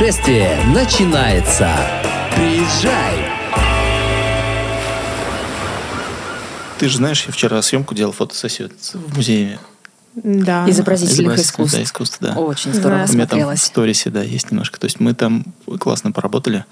Путешествие начинается. Приезжай! Ты же знаешь, я вчера съемку делал, фотосессию в музее Да. Изобразительных изобразительного, искусств. Да, искусств, да. Очень здорово Да. У меня там в смотрелось. сторисе, да, есть немножко. То есть мы там классно поработали.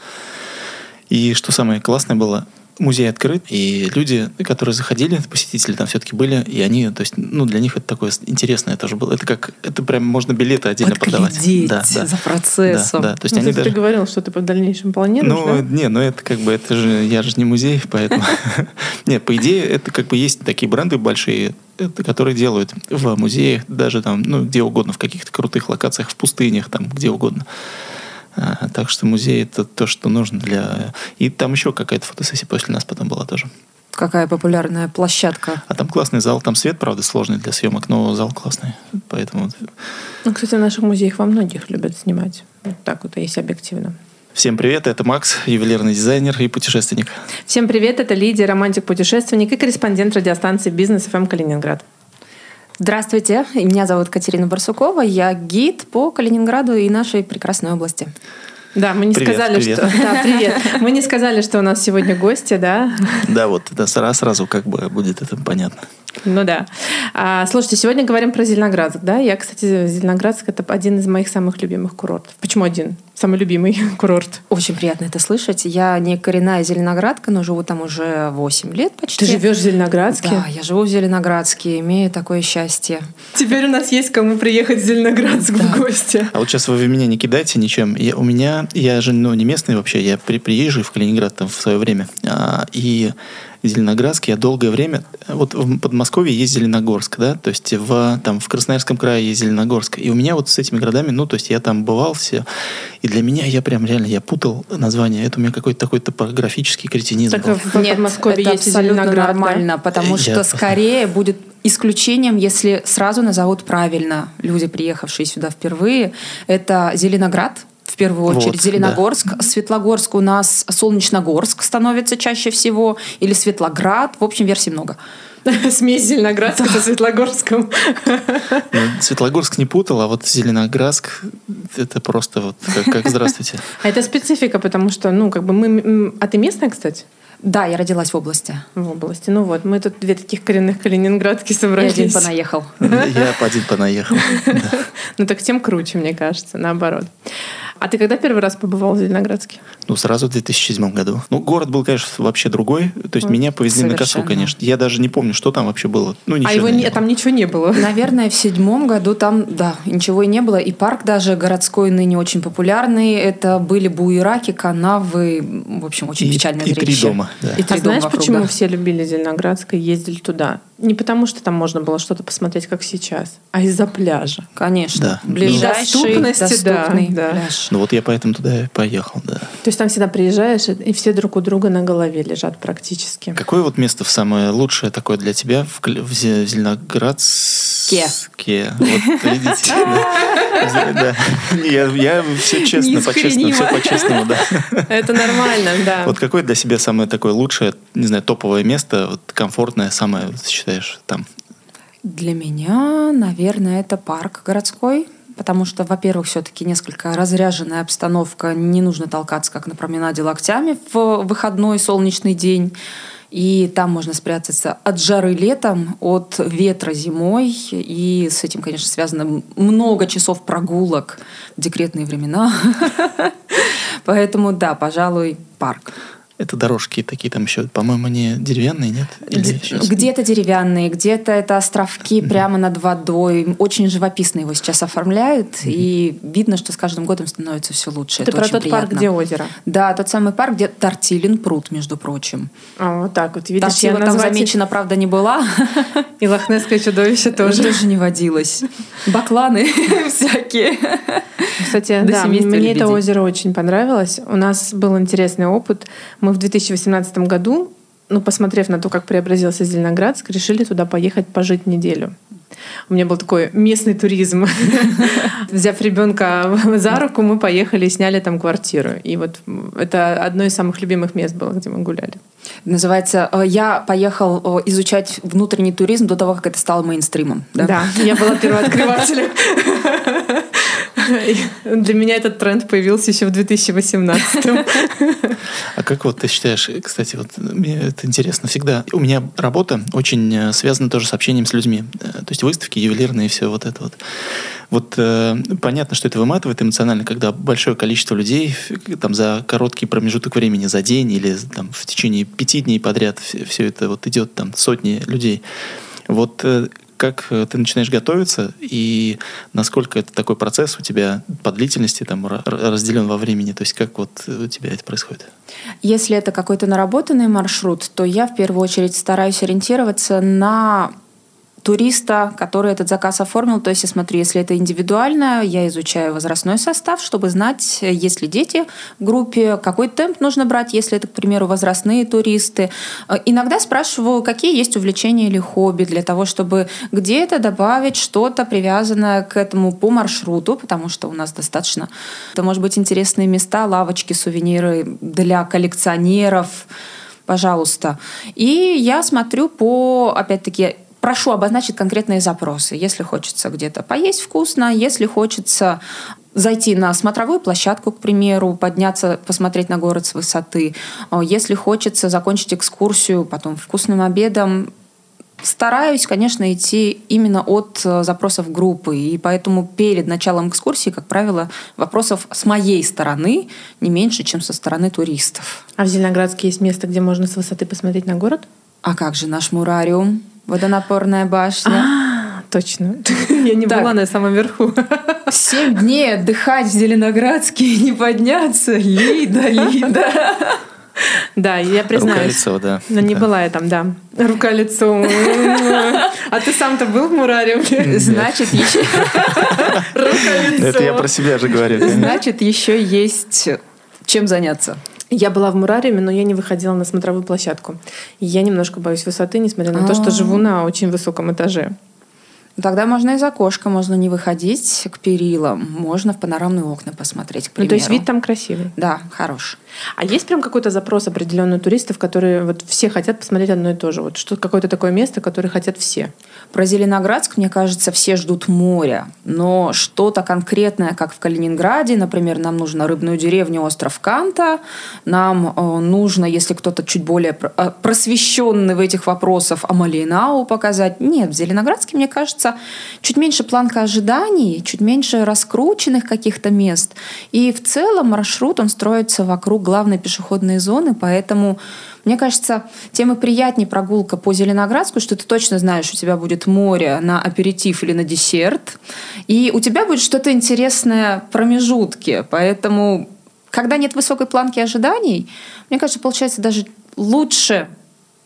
И что самое классное было, музей открыт, и люди, которые заходили, посетители там все-таки были, и они, то есть, ну, для них это такое интересное тоже было. Это как, это прям можно билеты отдельно продавать. Подглядеть Да, да. за процессом. Да, да, то есть Ну, они кстати, даже... Ты говорил, что ты по дальнейшему планируешь, Ну, да? не, ну это как бы, это же, я же не музей, поэтому... Нет, по идее, это как бы есть такие бренды большие, которые делают в музеях, даже там, ну, где угодно, в каких-то крутых локациях, в пустынях, там, где угодно. А, так что музей это то, что нужно для... И там еще какая-то фотосессия после нас потом была тоже. Какая популярная площадка. А там классный зал, там свет, правда, сложный для съемок, но зал классный. Поэтому Ну, кстати, в наших музеях во многих любят снимать. Вот так вот, если объективно. всем привет, это Макс, ювелирный дизайнер и путешественник. Всем привет, это Лидия, романтик-путешественник и корреспондент радиостанции «Бизнес ФМ Калининград». Здравствуйте, меня зовут Катерина Барсукова, я гид по Калининграду и нашей прекрасной области. Да, мы не Привет, сказали, привет. что... Да, привет. Мы не сказали, что у нас сегодня гости, да? Да, вот это сра- сразу как бы будет это понятно. Ну да. А, слушайте, сегодня говорим про Зеленоградск, да? Я, кстати, Зеленоградск — это один из моих самых любимых курортов. Почему один? Самый любимый курорт. Очень приятно это слышать. Я не коренная зеленоградка, но живу там уже 8 лет почти. Ты живешь в Зеленоградске? Да, я живу в Зеленоградске, имею такое счастье. Теперь у нас есть кому приехать в Зеленоградск в гости. А вот сейчас вы меня не кидайте ничем. Я, у меня, я же ну, не местный вообще, я при, приезжий в Калининград там в свое время. А, и Зеленоградск я долгое время... Вот в Подмосковье есть Зеленогорск, да, то есть в, там, в Красноярском крае есть Зеленогорск. И у меня вот с этими городами, ну, то есть я там бывал все, и для меня я прям реально, я путал название. Это у меня какой-то такой топографический кретинизм Так был. в Подмосковье это есть абсолютно Зеленоград, да? нормально, потому Я- что скорее будет исключением, если сразу назовут правильно люди, приехавшие сюда впервые. Это Зеленоград, в первую Вот, очередь, Зеленогорск. Светлогорск у нас Солнечногорск становится чаще всего, или Светлоград. В общем, версий много. Смесь Зеленоградска со Светлогорском. Ну, Светлогорск не путал, а вот Зеленоградск это просто вот как, как здравствуйте. А это специфика, потому что, ну, как бы мы... А ты местная, кстати? Да, я родилась в области. В области. Ну вот, мы тут две таких коренных калининградки собрались. один понаехал. Я один понаехал. Да. Ну так тем круче, мне кажется, наоборот. А ты когда первый раз побывал в Зеленоградске? Ну, сразу в 2007 году. Ну, город был, конечно, вообще другой. То есть меня повезли на косу, Совершенно. конечно. Я даже не помню, что там вообще было. Ну, ничего а его не не, было. там ничего не было. Наверное, в седьмом году там, да, ничего и не было. И парк даже городской ныне очень популярный. Это были буераки, канавы. В общем, очень И- печальное и три зрелище. дома, да. И три а знаешь, дома вокруг, почему да. все любили Зеленоградск и ездили туда? Не потому, что там можно было что-то посмотреть, как сейчас, а из-за пляжа. Конечно. Да. Ближайший, доступности, да, доступный да. пляж. Ну, вот я поэтому туда и поехал, да. То есть там всегда приезжаешь, и все друг у друга на голове лежат практически. Какое вот место в самое лучшее такое для тебя в, в Зе- Зеленоградске? Ке. Вот видите, да. Я, я все честно, по-честному, все по-честному, да. Это нормально, да. Вот какое для себя самое такое лучшее, не знаю, топовое место, вот комфортное, самое, считаешь, там? Для меня, наверное, это парк городской. Потому что, во-первых, все-таки несколько разряженная обстановка, не нужно толкаться, как на променаде локтями в выходной солнечный день. И там можно спрятаться от жары летом, от ветра зимой. И с этим, конечно, связано много часов прогулок в декретные времена. Поэтому, да, пожалуй, парк. Это дорожки такие там еще, по-моему, они деревянные, нет? Или щас? Где-то деревянные, где-то это островки прямо над водой. Очень живописно его сейчас оформляют. И видно, что с каждым годом становится все лучше. Ты это про очень тот парк, приятно. где озеро. Да, тот самый парк, где Тортилин пруд, между прочим. А, вот так вот. Видишь, Тортила я там назвать- замечена, правда, не была. И лохнесское чудовище тоже. Тоже не водилось. Бакланы всякие. Кстати, да, мне это озеро очень понравилось. У нас был интересный опыт. Мы в 2018 году, ну, посмотрев на то, как преобразился Зеленоградск, решили туда поехать пожить неделю. У меня был такой местный туризм. Взяв ребенка за руку, мы поехали и сняли там квартиру. И вот это одно из самых любимых мест было, где мы гуляли. Называется э, «Я поехал э, изучать внутренний туризм до того, как это стало мейнстримом». Да? Да, я была первооткрывателем. Для меня этот тренд появился еще в 2018. А как вот ты считаешь, кстати, вот мне это интересно всегда. У меня работа очень э, связана тоже с общением с людьми. Э, то есть выставки, ювелирные и все вот это вот. Вот э, понятно, что это выматывает эмоционально, когда большое количество людей там за короткий промежуток времени, за день или там в течение пяти дней подряд все, все это вот идет там сотни людей. Вот э, как э, ты начинаешь готовиться и насколько это такой процесс у тебя по длительности там разделен во времени, то есть как вот у тебя это происходит? Если это какой-то наработанный маршрут, то я в первую очередь стараюсь ориентироваться на туриста, который этот заказ оформил. То есть я смотрю, если это индивидуально, я изучаю возрастной состав, чтобы знать, есть ли дети в группе, какой темп нужно брать, если это, к примеру, возрастные туристы. Иногда спрашиваю, какие есть увлечения или хобби для того, чтобы где-то добавить что-то привязанное к этому по маршруту, потому что у нас достаточно. Это может быть интересные места, лавочки, сувениры для коллекционеров, пожалуйста. И я смотрю по, опять-таки, прошу обозначить конкретные запросы. Если хочется где-то поесть вкусно, если хочется зайти на смотровую площадку, к примеру, подняться, посмотреть на город с высоты. Если хочется закончить экскурсию, потом вкусным обедом, Стараюсь, конечно, идти именно от э, запросов группы, и поэтому перед началом экскурсии, как правило, вопросов с моей стороны не меньше, чем со стороны туристов. А в Зеленоградске есть место, где можно с высоты посмотреть на город? А как же наш мурариум? Водонапорная башня. А, точно. Я не была на самом верху. Семь дней отдыхать в Зеленоградске и не подняться. Лида, Лида. Да, я признаюсь. Рука-лицо, да. Но не была я там, да. Рука-лицо. А ты сам-то был в Мураре? Значит, еще... Это я про себя же говорю. Значит, еще есть чем заняться. Я была в Мурариме, но я не выходила на смотровую площадку. Я немножко боюсь высоты, несмотря на то, что живу на очень высоком этаже. Тогда можно из окошка, можно не выходить к перилам, можно в панорамные окна посмотреть, к примеру. Ну, то есть вид там красивый? Да, хорош. А есть прям какой-то запрос определенный туристов, которые вот все хотят посмотреть одно и то же? Вот что какое-то такое место, которое хотят все? Про Зеленоградск, мне кажется, все ждут моря. Но что-то конкретное, как в Калининграде, например, нам нужно рыбную деревню, остров Канта, нам э, нужно, если кто-то чуть более э, просвещенный в этих вопросах, Амалинау показать. Нет, в Зеленоградске, мне кажется, кажется, чуть меньше планка ожиданий, чуть меньше раскрученных каких-то мест. И в целом маршрут, он строится вокруг главной пешеходной зоны, поэтому мне кажется, тем и приятнее прогулка по Зеленоградску, что ты точно знаешь, у тебя будет море на аперитив или на десерт, и у тебя будет что-то интересное в промежутке. Поэтому, когда нет высокой планки ожиданий, мне кажется, получается даже лучше,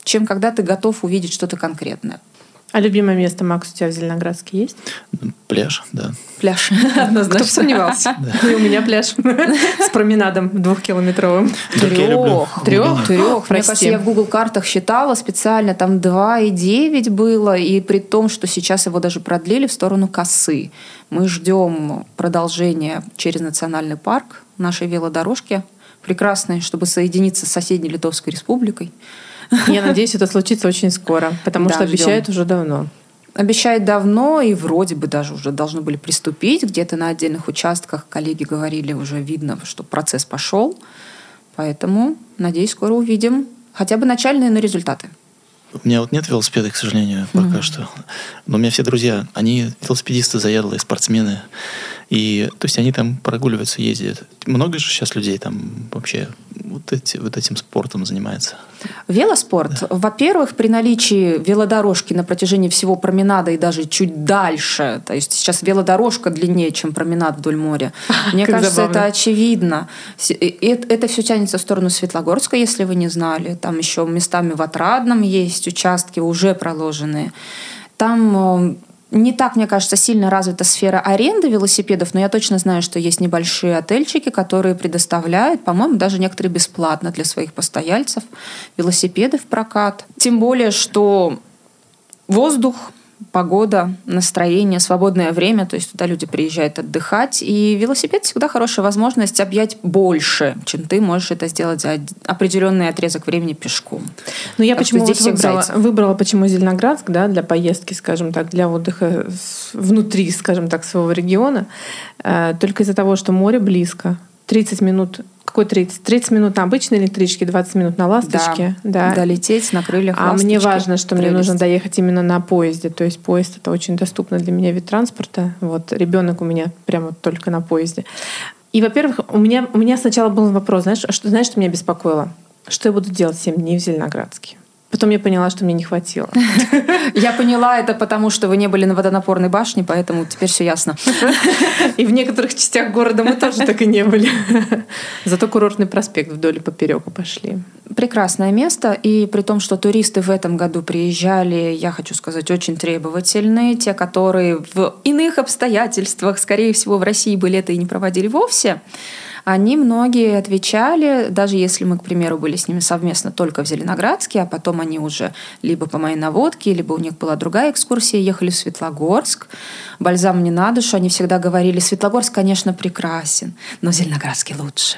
чем когда ты готов увидеть что-то конкретное. А любимое место, Макс, у тебя в Зеленоградске есть? Пляж, да. Пляж, однозначно. Кто сомневался. И у меня пляж с променадом двухкилометровым. Трех. Трех? Трех. Мне кажется, я в Google картах считала специально, там 2,9 было, и при том, что сейчас его даже продлили в сторону косы. Мы ждем продолжения через национальный парк нашей велодорожки прекрасной, чтобы соединиться с соседней Литовской республикой. Я надеюсь, это случится очень скоро, потому да, что обещают ждем. уже давно. Обещают давно, и вроде бы даже уже должны были приступить. Где-то на отдельных участках коллеги говорили, уже видно, что процесс пошел. Поэтому, надеюсь, скоро увидим хотя бы начальные на результаты. У меня вот нет велосипеда, к сожалению, пока mm-hmm. что. Но у меня все друзья, они велосипедисты заядлые, спортсмены. И, то есть они там прогуливаются, ездят. Много же сейчас людей там вообще вот, эти, вот этим спортом занимается. Велоспорт. Да. Во-первых, при наличии велодорожки на протяжении всего променада и даже чуть дальше, то есть сейчас велодорожка длиннее, чем променад вдоль моря. Мне кажется, это очевидно. Это все тянется в сторону Светлогорска, если вы не знали. Там еще местами в Отрадном есть участки уже проложенные. Там не так, мне кажется, сильно развита сфера аренды велосипедов, но я точно знаю, что есть небольшие отельчики, которые предоставляют, по-моему, даже некоторые бесплатно для своих постояльцев велосипеды в прокат. Тем более, что воздух погода, настроение, свободное время, то есть туда люди приезжают отдыхать. И велосипед всегда хорошая возможность объять больше, чем ты можешь это сделать за определенный отрезок времени пешком. Ну, я так почему вот выбрала, выбрала, почему Зеленоградск, да, для поездки, скажем так, для отдыха внутри, скажем так, своего региона, э, только из-за того, что море близко, 30 минут какой 30? 30 минут на обычной электричке, 20 минут на ласточке. Да, да. долететь на крыльях А ласточки. мне важно, что Прелесть. мне нужно доехать именно на поезде. То есть поезд это очень доступно для меня вид транспорта. Вот ребенок у меня прямо только на поезде. И, во-первых, у меня, у меня сначала был вопрос, знаешь, что, знаешь, что меня беспокоило? Что я буду делать 7 дней в Зеленоградске? Потом я поняла, что мне не хватило. Я поняла это потому, что вы не были на водонапорной башне, поэтому теперь все ясно. И в некоторых частях города мы тоже так и не были. Зато курортный проспект вдоль и поперек пошли. Прекрасное место. И при том, что туристы в этом году приезжали, я хочу сказать, очень требовательные. Те, которые в иных обстоятельствах, скорее всего, в России бы лето и не проводили вовсе они многие отвечали, даже если мы, к примеру, были с ними совместно только в Зеленоградске, а потом они уже либо по моей наводке, либо у них была другая экскурсия, ехали в Светлогорск. Бальзам не на душу, они всегда говорили, Светлогорск, конечно, прекрасен, но Зеленоградский лучше.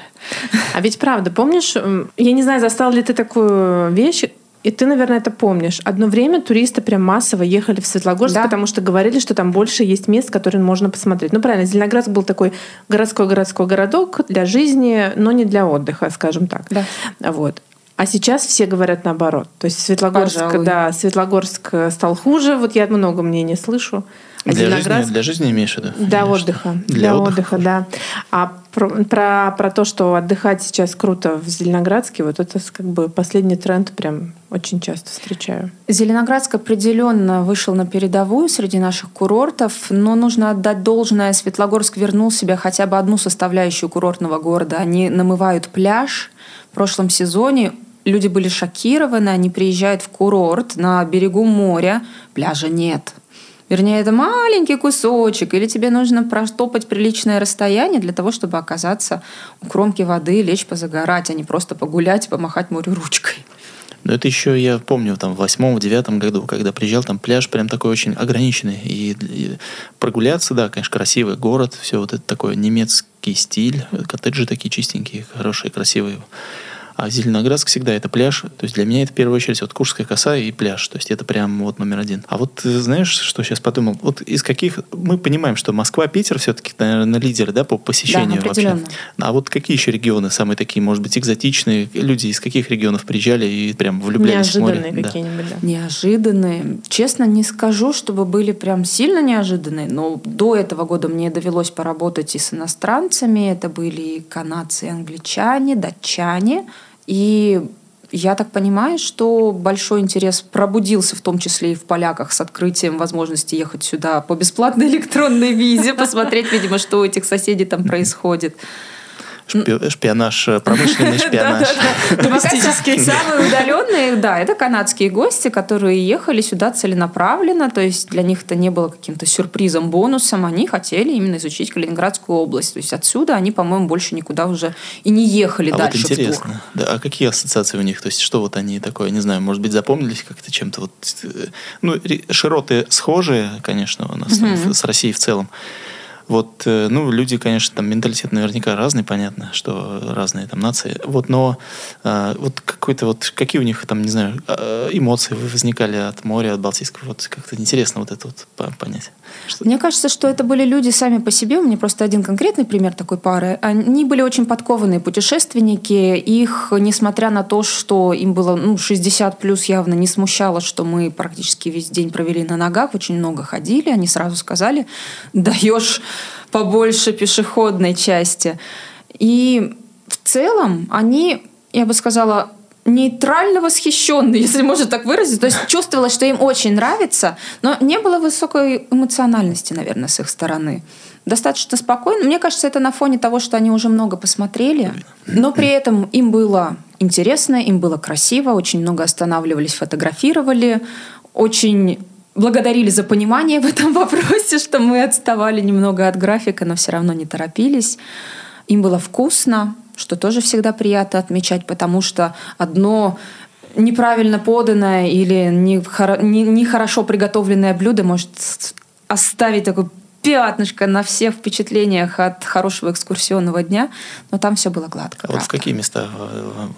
А ведь правда, помнишь, я не знаю, застал ли ты такую вещь, и ты, наверное, это помнишь. Одно время туристы прям массово ехали в Светлогорск, да. потому что говорили, что там больше есть мест, которые можно посмотреть. Ну, правильно, Зеленоградск был такой городской-городской городок для жизни, но не для отдыха, скажем так. Да. Вот. А сейчас все говорят наоборот. То есть Светлогорск, Пожалуй. да, Светлогорск стал хуже. Вот я много мнений слышу. А для, жизни, для жизни имеешь в виду? Для Конечно. отдыха. Для, для отдыха, отдыха, да. А про, про, про то, что отдыхать сейчас круто в Зеленоградске, вот это как бы последний тренд прям очень часто встречаю. Зеленоградск определенно вышел на передовую среди наших курортов, но нужно отдать должное. Светлогорск вернул себе хотя бы одну составляющую курортного города. Они намывают пляж. В прошлом сезоне люди были шокированы, они приезжают в курорт на берегу моря, пляжа нет – Вернее, это маленький кусочек, или тебе нужно проштопать приличное расстояние для того, чтобы оказаться у кромки воды, лечь позагорать, а не просто погулять, помахать морю ручкой. Но это еще, я помню, там в восьмом, девятом году, когда приезжал, там пляж прям такой очень ограниченный. И, и прогуляться, да, конечно, красивый город, все вот это такой немецкий стиль, коттеджи такие чистенькие, хорошие, красивые. А Зеленоградск всегда это пляж. То есть для меня это в первую очередь вот Куршская коса и пляж. То есть это прям вот номер один. А вот знаешь, что сейчас подумал? Вот из каких... Мы понимаем, что Москва, Питер все-таки, наверное, лидеры да, по посещению да, вообще. А вот какие еще регионы самые такие, может быть, экзотичные? Люди из каких регионов приезжали и прям влюблялись в море? Неожиданные какие-нибудь, да. Неожиданные. Честно, не скажу, чтобы были прям сильно неожиданные, но до этого года мне довелось поработать и с иностранцами. Это были канадцы, и англичане, датчане – и я так понимаю, что большой интерес пробудился в том числе и в поляках с открытием возможности ехать сюда по бесплатной электронной визе, посмотреть, видимо, что у этих соседей там происходит. Шпионаж, э, промышленный шпионаж. Туристический. Самые удаленные, да, это канадские гости, которые ехали сюда целенаправленно, то есть для них это не было каким-то сюрпризом, бонусом, они хотели именно изучить Калининградскую область. То есть отсюда они, по-моему, больше никуда уже и не ехали а дальше вот интересно, да, а какие ассоциации у них? То есть что вот они такое, не знаю, может быть, запомнились как-то чем-то вот... Э, ну, широты схожие, конечно, у нас с Россией в целом. Вот, э, ну, люди, конечно, там менталитет наверняка разный, понятно, что разные там нации. Вот, но э, вот какой-то вот, какие у них там, не знаю, э, эмоции возникали от моря, от Балтийского, вот как-то интересно вот это вот понять. Что... Мне кажется, что это были люди сами по себе. У меня просто один конкретный пример такой пары. Они были очень подкованные путешественники. Их, несмотря на то, что им было ну, 60 плюс, явно не смущало, что мы практически весь день провели на ногах, очень много ходили. Они сразу сказали, даешь побольше пешеходной части. И в целом они, я бы сказала, нейтрально восхищенные, если можно так выразить. То есть чувствовала, что им очень нравится, но не было высокой эмоциональности, наверное, с их стороны. Достаточно спокойно. Мне кажется, это на фоне того, что они уже много посмотрели, но при этом им было интересно, им было красиво, очень много останавливались, фотографировали, очень благодарили за понимание в этом вопросе, что мы отставали немного от графика, но все равно не торопились. Им было вкусно, что тоже всегда приятно отмечать, потому что одно неправильно поданное или нехорошо не, не хорошо приготовленное блюдо может оставить такой пятнышко на всех впечатлениях от хорошего экскурсионного дня, но там все было гладко. А вот в какие места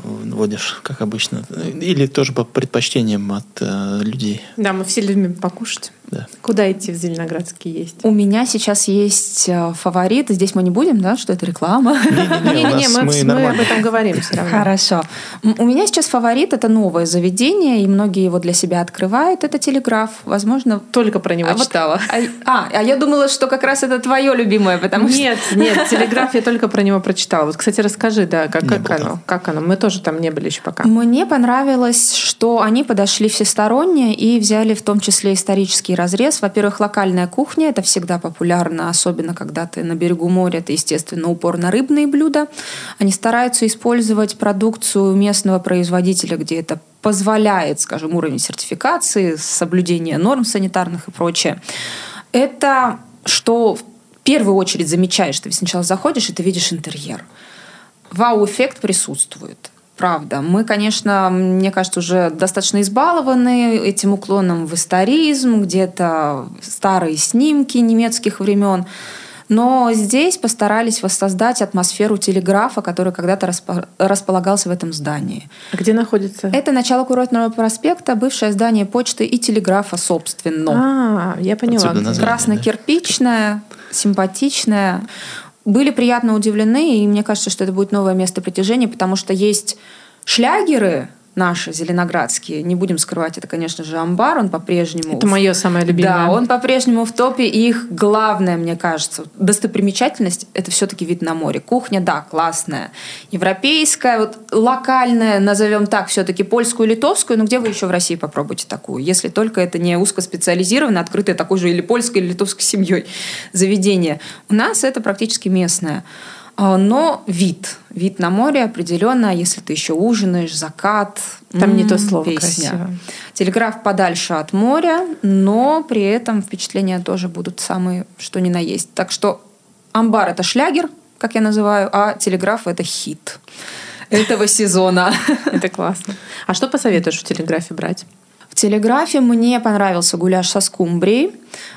водишь, как обычно? Или тоже по предпочтениям от э, людей? Да, мы все любим покушать. Да. Куда идти в Зеленоградске есть? У меня сейчас есть э, фаворит. Здесь мы не будем, да, что это реклама? Не-не-не, мы, мы, мы об этом говорим все равно. Хорошо. У меня сейчас фаворит это новое заведение, и многие его для себя открывают. Это телеграф. Возможно, только про него а читала. Вот, а, а я думала, что как раз это твое любимое, потому что... Нет, нет, телеграф я только про него прочитала. Вот, кстати, расскажи, да, как, как оно? Как оно? Мы тоже там не были еще пока. Мне понравилось, что они подошли всесторонне и взяли в том числе исторические разрез. Во-первых, локальная кухня, это всегда популярно, особенно когда ты на берегу моря, это, естественно, упор на рыбные блюда. Они стараются использовать продукцию местного производителя, где это позволяет, скажем, уровень сертификации, соблюдение норм санитарных и прочее. Это что в первую очередь замечаешь, ты сначала заходишь, и ты видишь интерьер. Вау-эффект присутствует. Правда. Мы, конечно, мне кажется, уже достаточно избалованы этим уклоном в историзм, где-то старые снимки немецких времен. Но здесь постарались воссоздать атмосферу телеграфа, который когда-то располагался в этом здании. А где находится? Это начало курортного проспекта, бывшее здание почты и телеграфа, собственно. А, я поняла. Красно-кирпичное, да? симпатичное были приятно удивлены, и мне кажется, что это будет новое место притяжения, потому что есть шлягеры, наши зеленоградские, не будем скрывать, это, конечно же, амбар, он по-прежнему... Это мое самое любимое. Да, он по-прежнему в топе, и их главная, мне кажется, достопримечательность — это все-таки вид на море. Кухня, да, классная, европейская, вот локальная, назовем так, все-таки польскую, литовскую, но где вы еще в России попробуете такую, если только это не узкоспециализированное, открытое такой же или польской, или литовской семьей заведение. У нас это практически местное. А, но вид. Вид на море определенно, если ты еще ужинаешь, закат. Там м-м, не то слово песня. красиво. Телеграф подальше от моря, но при этом впечатления тоже будут самые, что ни на есть. Так что амбар — это шлягер, как я называю, а телеграф — это хит этого сезона. Это классно. А что посоветуешь в телеграфе брать? Телеграфе мне понравился гуляш со скумбрией.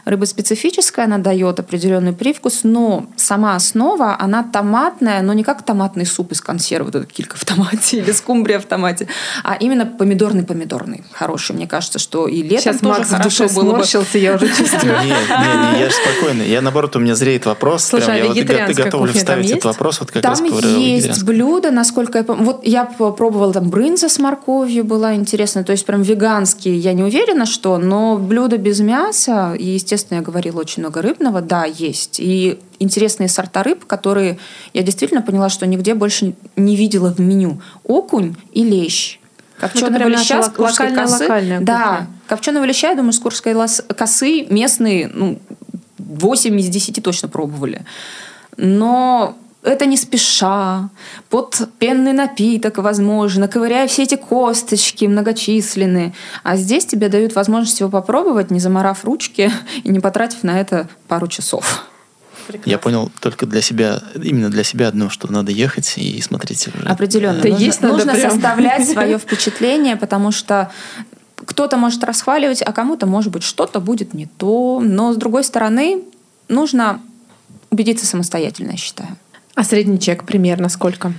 Рыба специфическая, она дает определенный привкус, но сама основа, она томатная, но не как томатный суп из консервы, вот эта килька в томате или скумбрия в томате, а именно помидорный-помидорный. Хороший. Мне кажется, что и летом Сейчас тоже Макс хорошо в было бы. я уже чувствую. Нет, нет, нет, я же спокойно. Я, наоборот, у меня зреет вопрос. Слушай, прям, а я вот готовлю вставить этот вопрос. Вот как там раз есть блюдо, насколько я помню. Вот я пробовала там брынза с морковью, была интересная. То есть прям веганский я не уверена, что, но блюдо без мяса, и, естественно, я говорила очень много рыбного, да, есть. И интересные сорта рыб, которые я действительно поняла, что нигде больше не видела в меню. Окунь и лещ. Копченого ну, леща с Курской косы. Локальная да, копченого леща, я думаю, с Курской косы местные, ну, 8 из 10 точно пробовали. Но это не спеша, под пенный напиток, возможно, ковыряя все эти косточки многочисленные. А здесь тебе дают возможность его попробовать, не заморав ручки и не потратив на это пару часов. Прекрасно. Я понял только для себя, именно для себя одно, что надо ехать и смотреть. Уже. Определенно. Да, нужно есть, нужно прям. составлять свое впечатление, потому что кто-то может расхваливать, а кому-то, может быть, что-то будет не то. Но, с другой стороны, нужно убедиться самостоятельно, я считаю. А средний чек примерно сколько?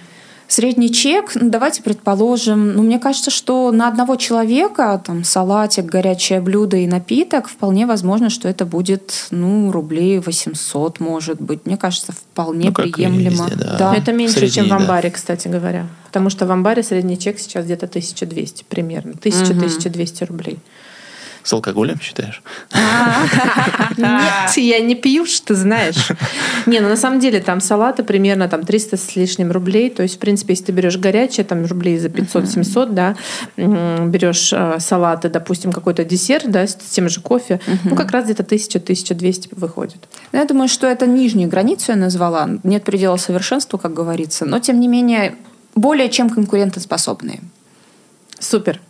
Средний чек, ну, давайте предположим, ну, мне кажется, что на одного человека там салатик, горячее блюдо и напиток, вполне возможно, что это будет, ну, рублей 800, может быть. Мне кажется, вполне ну, приемлемо. Везде, да. Да. Это меньше, Средний, чем в да. амбаре, кстати говоря. Потому что в амбаре средний чек сейчас где-то 1200 примерно. 1000-1200 рублей. С алкоголем считаешь? Нет, я не пью, что ты знаешь. Не, ну на самом деле там салаты примерно там 300 с лишним рублей. То есть, в принципе, если ты берешь горячее, там рублей за 500-700, да, берешь э, салаты, допустим, какой-то десерт, да, с тем же кофе, ну как раз где-то 1000-1200 выходит. Ну, Я думаю, что это нижнюю границу я назвала. Нет предела совершенству, как говорится. Но, тем не менее, более чем конкурентоспособные. Супер.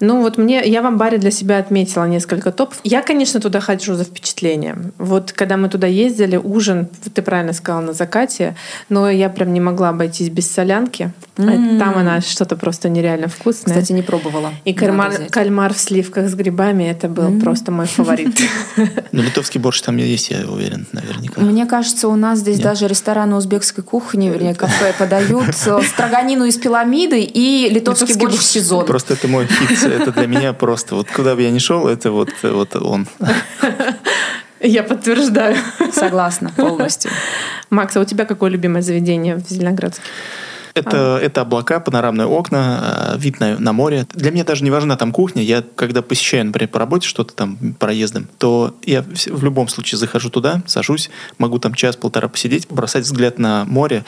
Ну вот мне, я в амбаре для себя отметила несколько топов. Я, конечно, туда хожу за впечатлением. Вот когда мы туда ездили, ужин, ты правильно сказала, на закате, но я прям не могла обойтись без солянки. М. Там она что-то просто нереально вкусное. Кстати, не пробовала. И кальмар, кальмар в сливках с грибами это был просто мой фаворит. Ну, литовский борщ там есть, я уверен, наверняка. Мне кажется, у нас здесь даже рестораны узбекской кухни, вернее, кафе подают э, строганину из пиламиды и литовский Литовский борщ в борщ. сезон. Просто это мой хит, это для меня просто, вот куда бы я ни шел, это вот, вот он. Я подтверждаю. Согласна полностью. Макс, а у тебя какое любимое заведение в Зеленоградске? Это, это облака, панорамные окна, э, вид на, на море. Для меня даже не важна там кухня. Я, когда посещаю, например, по работе что-то там проездом, то я в любом случае захожу туда, сажусь, могу там час-полтора посидеть, бросать взгляд на море.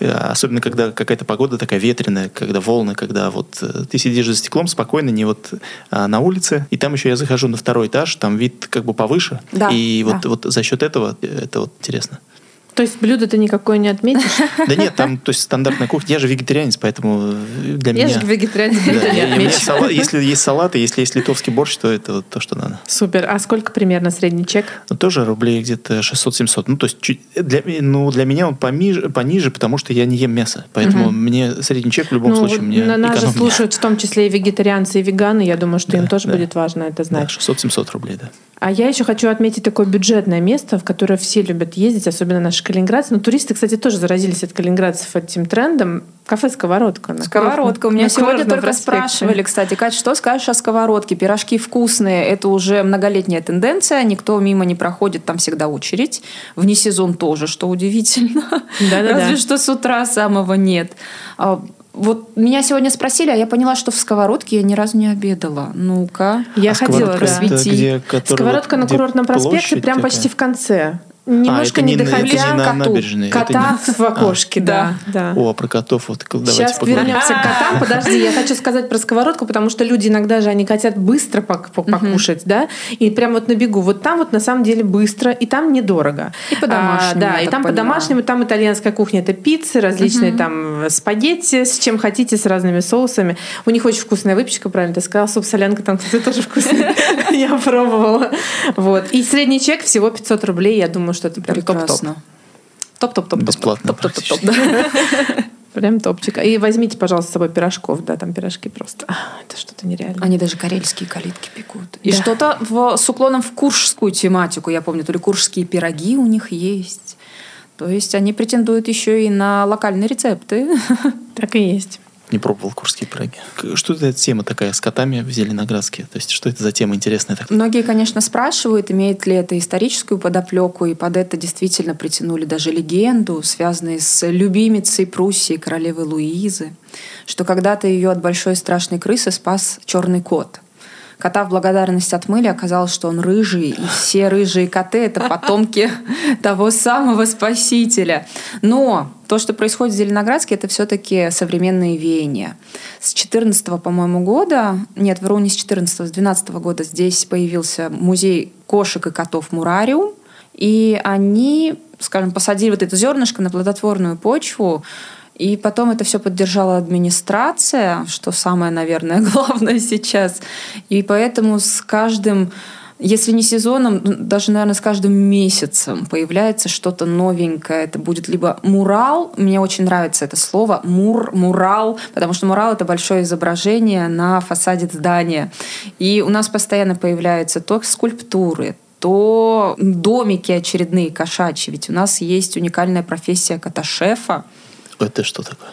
Э, Особенно, когда какая-то погода такая ветреная, когда волны, когда вот э, ты сидишь за стеклом спокойно, не вот а, на улице. И там еще я захожу на второй этаж, там вид как бы повыше. Да, и вот, да. вот за счет этого э, это вот интересно. То есть блюдо ты никакое не отметишь? Да нет, там, то есть стандартная кухня. Я же вегетарианец, поэтому э, для Я меня... же вегетарианец, и- Если есть салаты, если есть литовский борщ, то это то, что надо. Супер. А сколько примерно средний чек? Ну, тоже рублей где-то 600-700. Ну, то есть для, ну, для меня он помиже, пониже, потому что я не ем мясо. Поэтому мне средний чек в любом Ну, случае мне на нас же слушают в том числе и вегетарианцы, и веганы. Я думаю, что им тоже будет важно это знать. 600-700 рублей, да. А я еще хочу отметить такое бюджетное место, в которое все любят ездить, особенно наши калининградцы. Но туристы, кстати, тоже заразились от калининградцев этим трендом. Кафе «Сковородка». на Сковородка. У меня на сегодня только проспекте. спрашивали, кстати, Кать, что скажешь о сковородке? Пирожки вкусные. Это уже многолетняя тенденция. Никто мимо не проходит, там всегда очередь. Вне сезон тоже, что удивительно. Да-да-да. Разве что с утра самого нет. А, Вот меня сегодня спросили, а я поняла, что в сковородке я ни разу не обедала. Ну-ка. Я А ходила, сковородка да. где, которая Сковородка вот на где курортном проспекте, прям такая? почти в конце. Немножко это не, не- доходя на коту. набережной, это Кота не- в окошке, да. да. О, про котов вот давайте Сейчас поговорим. вернемся к котам. Подожди, я хочу сказать про сковородку, потому что люди иногда же они хотят быстро пок- пок- покушать, да, и прям вот на бегу. Вот там вот на самом деле быстро, и там недорого. И по-домашнему, А, да, и там по-домашнему, там итальянская кухня, это пиццы, различные там спагетти, с чем хотите, с разными соусами. У них очень вкусная выпечка, правильно ты сказала. Суп-солянка там, кстати, тоже вкусная. Я пробовала. Вот. И средний чек всего 500 рублей. Я думаю, что это прям топ-топ. Прекрасно. Топ-топ-топ. Бесплатно Топ-топ-топ. да. Прям топчик. И возьмите, пожалуйста, с собой пирожков. Да, там пирожки просто. Это что-то нереальное. Они даже карельские калитки пекут. И Да. что-то в, с уклоном в куршскую тематику. Я помню, то ли куршские пироги у них есть. То есть они претендуют еще и на локальные рецепты. Так и есть. Не пробовал курские пироги. Что это за тема такая с котами в Зеленоградске? То есть, что это за тема интересная такая? Многие, конечно, спрашивают, имеет ли это историческую подоплеку, и под это действительно притянули даже легенду, связанную с любимицей Пруссии, королевы Луизы, что когда-то ее от большой страшной крысы спас черный кот. Кота в благодарность отмыли, оказалось, что он рыжий, и все рыжие коты – это потомки того самого спасителя. Но то, что происходит в Зеленоградске, это все-таки современные веяния. С 14 по-моему, года, нет, вру, не с 14 с 12 года здесь появился музей кошек и котов Мурариум, и они, скажем, посадили вот это зернышко на плодотворную почву, и потом это все поддержала администрация, что самое, наверное, главное сейчас. И поэтому с каждым если не сезоном, ну, даже, наверное, с каждым месяцем появляется что-то новенькое. Это будет либо мурал, мне очень нравится это слово, мур, мурал, потому что мурал — это большое изображение на фасаде здания. И у нас постоянно появляются то скульптуры, то домики очередные кошачьи. Ведь у нас есть уникальная профессия кота-шефа. Это что такое?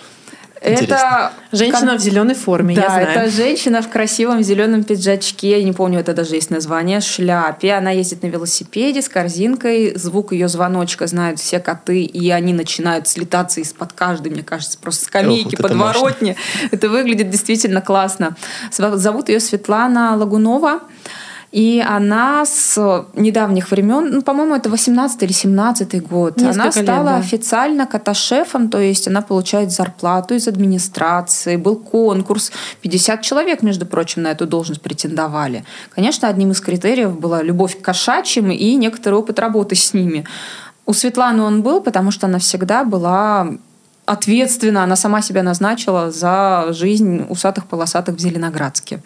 Это. Женщина в зеленой форме, да, я знаю. это женщина в красивом зеленом пиджачке, я не помню, это даже есть название, шляпе. Она ездит на велосипеде с корзинкой, звук ее звоночка знают все коты, и они начинают слетаться из-под каждой, мне кажется, просто скамейки, Ох, вот это подворотни. Это выглядит действительно классно. Зовут ее Светлана Лагунова. И она с недавних времен, ну, по-моему, это 18 или 17 год, Несколько она лет, стала да. официально кота-шефом, то есть она получает зарплату из администрации, был конкурс, 50 человек, между прочим, на эту должность претендовали. Конечно, одним из критериев была любовь к кошачьим и некоторый опыт работы с ними. У Светланы он был, потому что она всегда была ответственно она сама себя назначила за жизнь усатых-полосатых в Зеленоградске.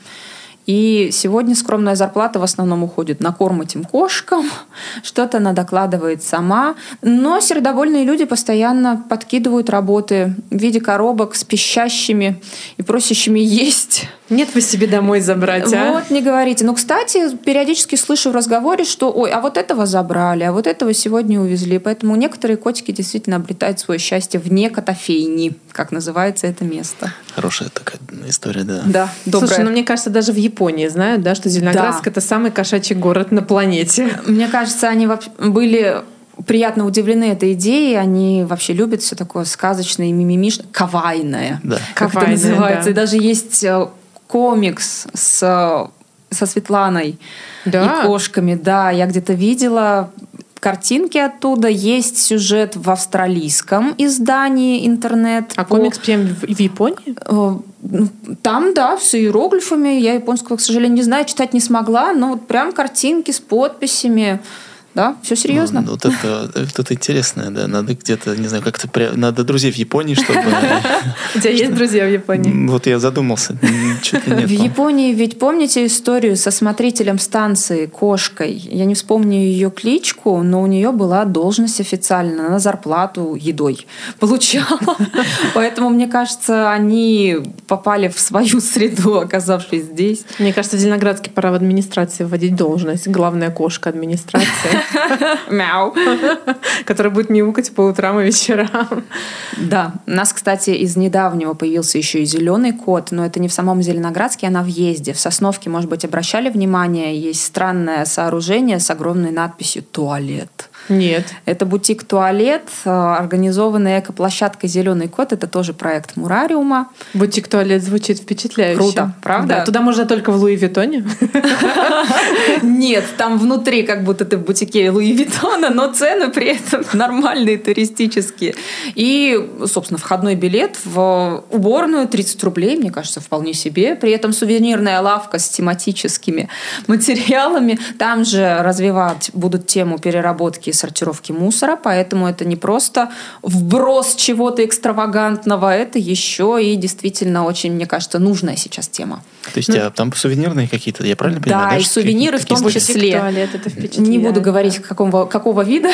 И сегодня скромная зарплата в основном уходит на корм этим кошкам, что-то она докладывает сама. Но сердобольные люди постоянно подкидывают работы в виде коробок с пищащими и просящими есть. Нет по себе домой забрать, а? Вот, не говорите. Ну, кстати, периодически слышу в разговоре, что, ой, а вот этого забрали, а вот этого сегодня увезли. Поэтому некоторые котики действительно обретают свое счастье вне котофейни, как называется это место. Хорошая такая история, да. Да, добрая. Слушай, ну мне кажется, даже в Японии знают, да, что Зеленоградск Да. это самый кошачий город на планете. Мне кажется, они были приятно удивлены этой идеей. Они вообще любят все такое сказочное и мимимишное, кавайное. Да. Как это Кавайное, называется. да. И даже есть э, комикс с, э, со Светланой Да? и кошками. Да, я где-то видела картинки оттуда. Есть сюжет в австралийском издании интернет. А по- комикс прям в, в Японии? Ну, Там, да, с иероглифами. Я японского, к сожалению, не знаю, читать не смогла, но вот прям картинки с подписями. Да, все серьезно. Ну, вот это, вот это интересное, да. Надо где-то, не знаю, как-то... пря- Надо друзей в Японии, чтобы... У тебя есть друзья в Японии? Вот я задумался. В Японии ведь помните историю со смотрителем станции кошкой? Я не вспомню ее кличку, но у нее была должность официально, она зарплату едой получала. Поэтому, мне кажется, они попали в свою среду, оказавшись здесь. Мне кажется, в Зеленоградске пора в администрации вводить должность. Главная кошка администрации, Мяу. которая будет мяукать по утрам и вечерам. Да, у нас, кстати, из недавнего появился еще и зеленый кот, но это не в самом Зеленоградске, а на въезде. В Сосновке, может быть, обращали внимание, есть странное сооружение с огромной надписью «Туалет». Нет. Это бутик-туалет, э, организованная экоплощадка «Зеленый кот». Это тоже проект Мурариума. Бутик туалет звучит впечатляюще. Круто, правда? Да, туда можно только в Луи Виттоне. Нет, там внутри как будто ты в бутике Луи Виттона, но цены при этом нормальные, туристические. И, собственно, входной билет в уборную 30 рублей, мне кажется, вполне себе. При этом сувенирная лавка с тематическими материалами. Там же развивать будут тему переработки сортировки мусора, поэтому это не просто вброс чего-то экстравагантного, это еще и действительно очень, мне кажется, нужная сейчас тема. То есть а там сувенирные какие-то, я правильно понимаю? Да, и что сувениры в том числе. туалет это. Не буду говорить, да. какого, какого вида,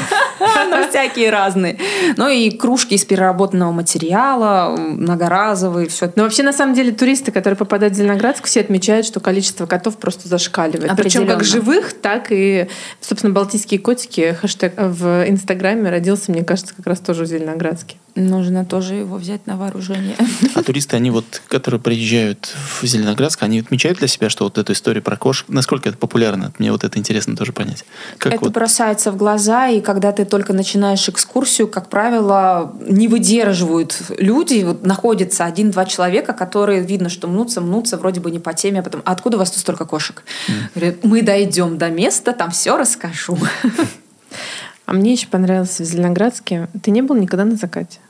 но всякие разные. Ну и кружки из переработанного материала, многоразовые, все. Но вообще, на самом деле, туристы, которые попадают в Зеленоградск, все отмечают, что количество котов просто зашкаливает. Причем как живых, так и, собственно, балтийские котики. Хэштег в Инстаграме родился, мне кажется, как раз тоже в Зеленоградске. Нужно тоже его взять на вооружение. А туристы, они вот, которые приезжают в Зеленоградск, они отмечают для себя, что вот эту историю про кошек, насколько это популярно? Мне вот это интересно тоже понять. Как Это вот, бросается в глаза, и когда ты только начинаешь экскурсию, как правило, не выдерживают люди. Вот находится один-два человека, которые видно, что мнутся, мнутся, вроде бы не по теме, а потом, а откуда у вас тут столько кошек? Говорят, мы дойдем до места, там все расскажу. А мне еще понравилось в Зеленоградске. Ты не был никогда на закате?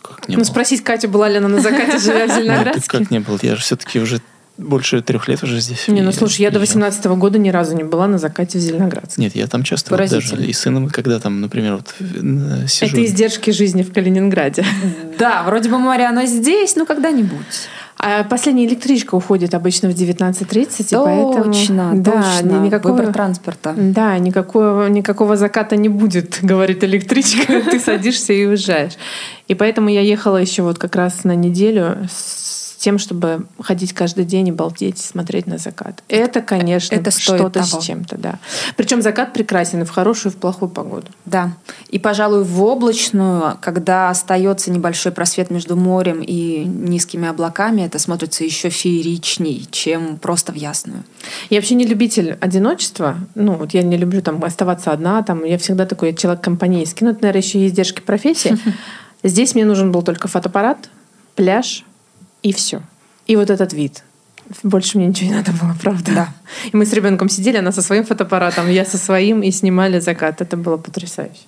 Как не ну, было? спросить Катю, была ли она на закате, живя в Зеленоградске? как не был? Я же все-таки уже больше трех лет уже здесь. Не, ну слушай, я до и- 18 года ни разу не была на закате в Зеленоградске. Нет, я там часто вот даже и сыном, когда там, например, вот э, сижу. Это издержки жизни в Калининграде. Да, вроде бы море, оно здесь, ну когда-нибудь. А последняя электричка уходит обычно в 19.30, и поэтому... Точно, да, точно. ни- никакого... Выбор транспорта. Да, никакого, никакого заката не будет, говорит электричка. Ты садишься и уезжаешь. И поэтому я ехала еще вот как раз на неделю с тем, чтобы ходить каждый день и балдеть, смотреть на закат. Это, конечно, это стоит что-то с чем-то, да. Причем закат прекрасен и в хорошую, и в плохую погоду. Да. И, пожалуй, в облачную, когда остается небольшой просвет между морем и низкими облаками, это смотрится еще фееричней, чем просто в ясную. Я вообще не любитель одиночества. Ну, вот я не люблю там оставаться одна. Там, я всегда такой человек компанейский. Ну, это, наверное, еще и издержки профессии. Здесь мне нужен был только фотоаппарат, пляж и все. И вот этот вид. Больше мне ничего не надо было, правда. Да. И мы с ребенком сидели, она со своим фотоаппаратом, я со своим, и снимали закат. Это было потрясающе.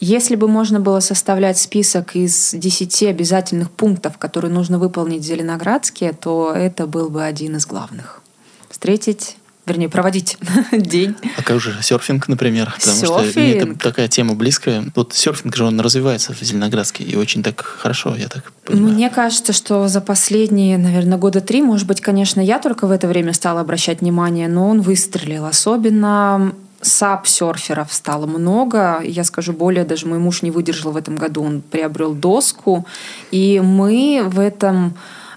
Если бы можно было составлять список из 10 обязательных пунктов, которые нужно выполнить в Зеленоградске, то это был бы один из главных. Встретить вернее, проводить день. А как же серфинг, например? Потому что мне это Серфинг. такая тема близкая. Вот серфинг же он развивается в Зеленоградске и очень так хорошо, я так понимаю. Мне кажется, что за последние, наверное, года три, может быть, конечно, я только в это время стала обращать внимание, но он выстрелил. Особенно сап-серферов стало много. Я скажу более, даже мой муж не выдержал в этом году, он приобрел доску. И мы в этом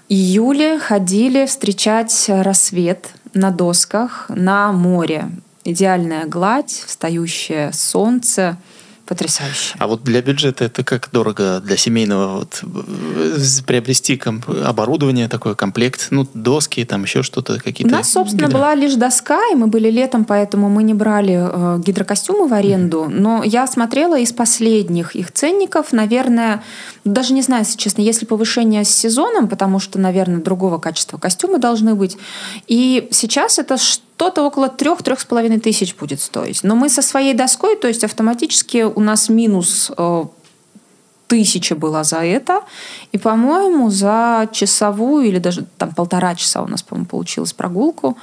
июле ходили встречать рассвет на досках на море. Идеальная гладь, встающее солнце. Потрясающе. А вот для бюджета это как дорого для семейного вот, э, приобрести комп- оборудование, такой комплект, ну, доски, там еще что-то, У какие-то... нас, собственно, гидро- была лишь доска, и мы были летом, поэтому мы не брали э, гидрокостюмы в аренду. Но я смотрела из последних их ценников, наверное, даже не знаю, если честно, если повышение с сезоном, потому что, наверное, другого качества костюмы должны быть. И сейчас это что-то около трех-трех с половиной тысяч будет стоить. Но мы со своей доской, то есть автоматически у нас минус э, тысяча была за это. И, по-моему, за часовую или даже там полтора часа у нас, по-моему, получилась прогулку,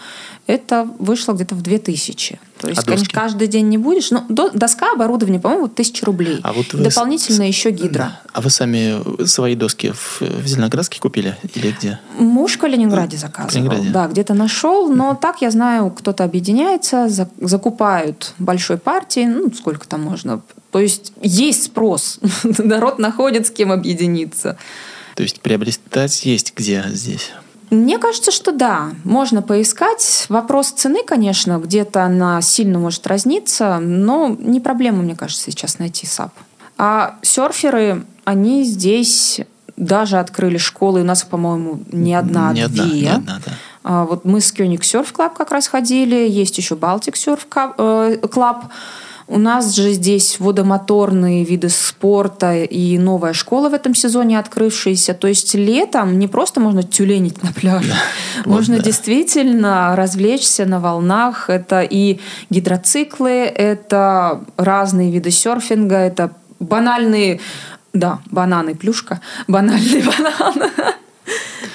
это вышло где-то в две тысячи. То есть, А конечно, доски? каждый день не будешь. Но до- доска оборудование, по-моему, тысяча рублей. А вот вы с- Дополнительно еще гидро. А вы сами свои доски в, в Зеленоградске купили или где? Муж в Калининграде заказывал. Калининграде. Да, где-то нашел. Но так я знаю, кто-то объединяется, за- закупают большой партии, ну, сколько там можно. То есть есть спрос. Народ находит, с кем объединиться. То есть приобретать есть где здесь? Мне кажется, что да, можно поискать. Вопрос цены, конечно, где-то она сильно может разниться, но не проблема, мне кажется, сейчас найти SUP. А серферы, они здесь даже открыли школы. У нас, по-моему, не одна, а не одна, две. не одна, да. А Вот мы с Кёник Surf Club как раз ходили, есть еще Балтик Surf Club. У нас же здесь водомоторные виды спорта и новая школа в этом сезоне открывшаяся. То есть летом не просто можно тюленить на пляже, Вот можно да. действительно развлечься на волнах. Это и гидроциклы, это разные виды серфинга, это банальные, да, бананы, плюшка, банальный банан.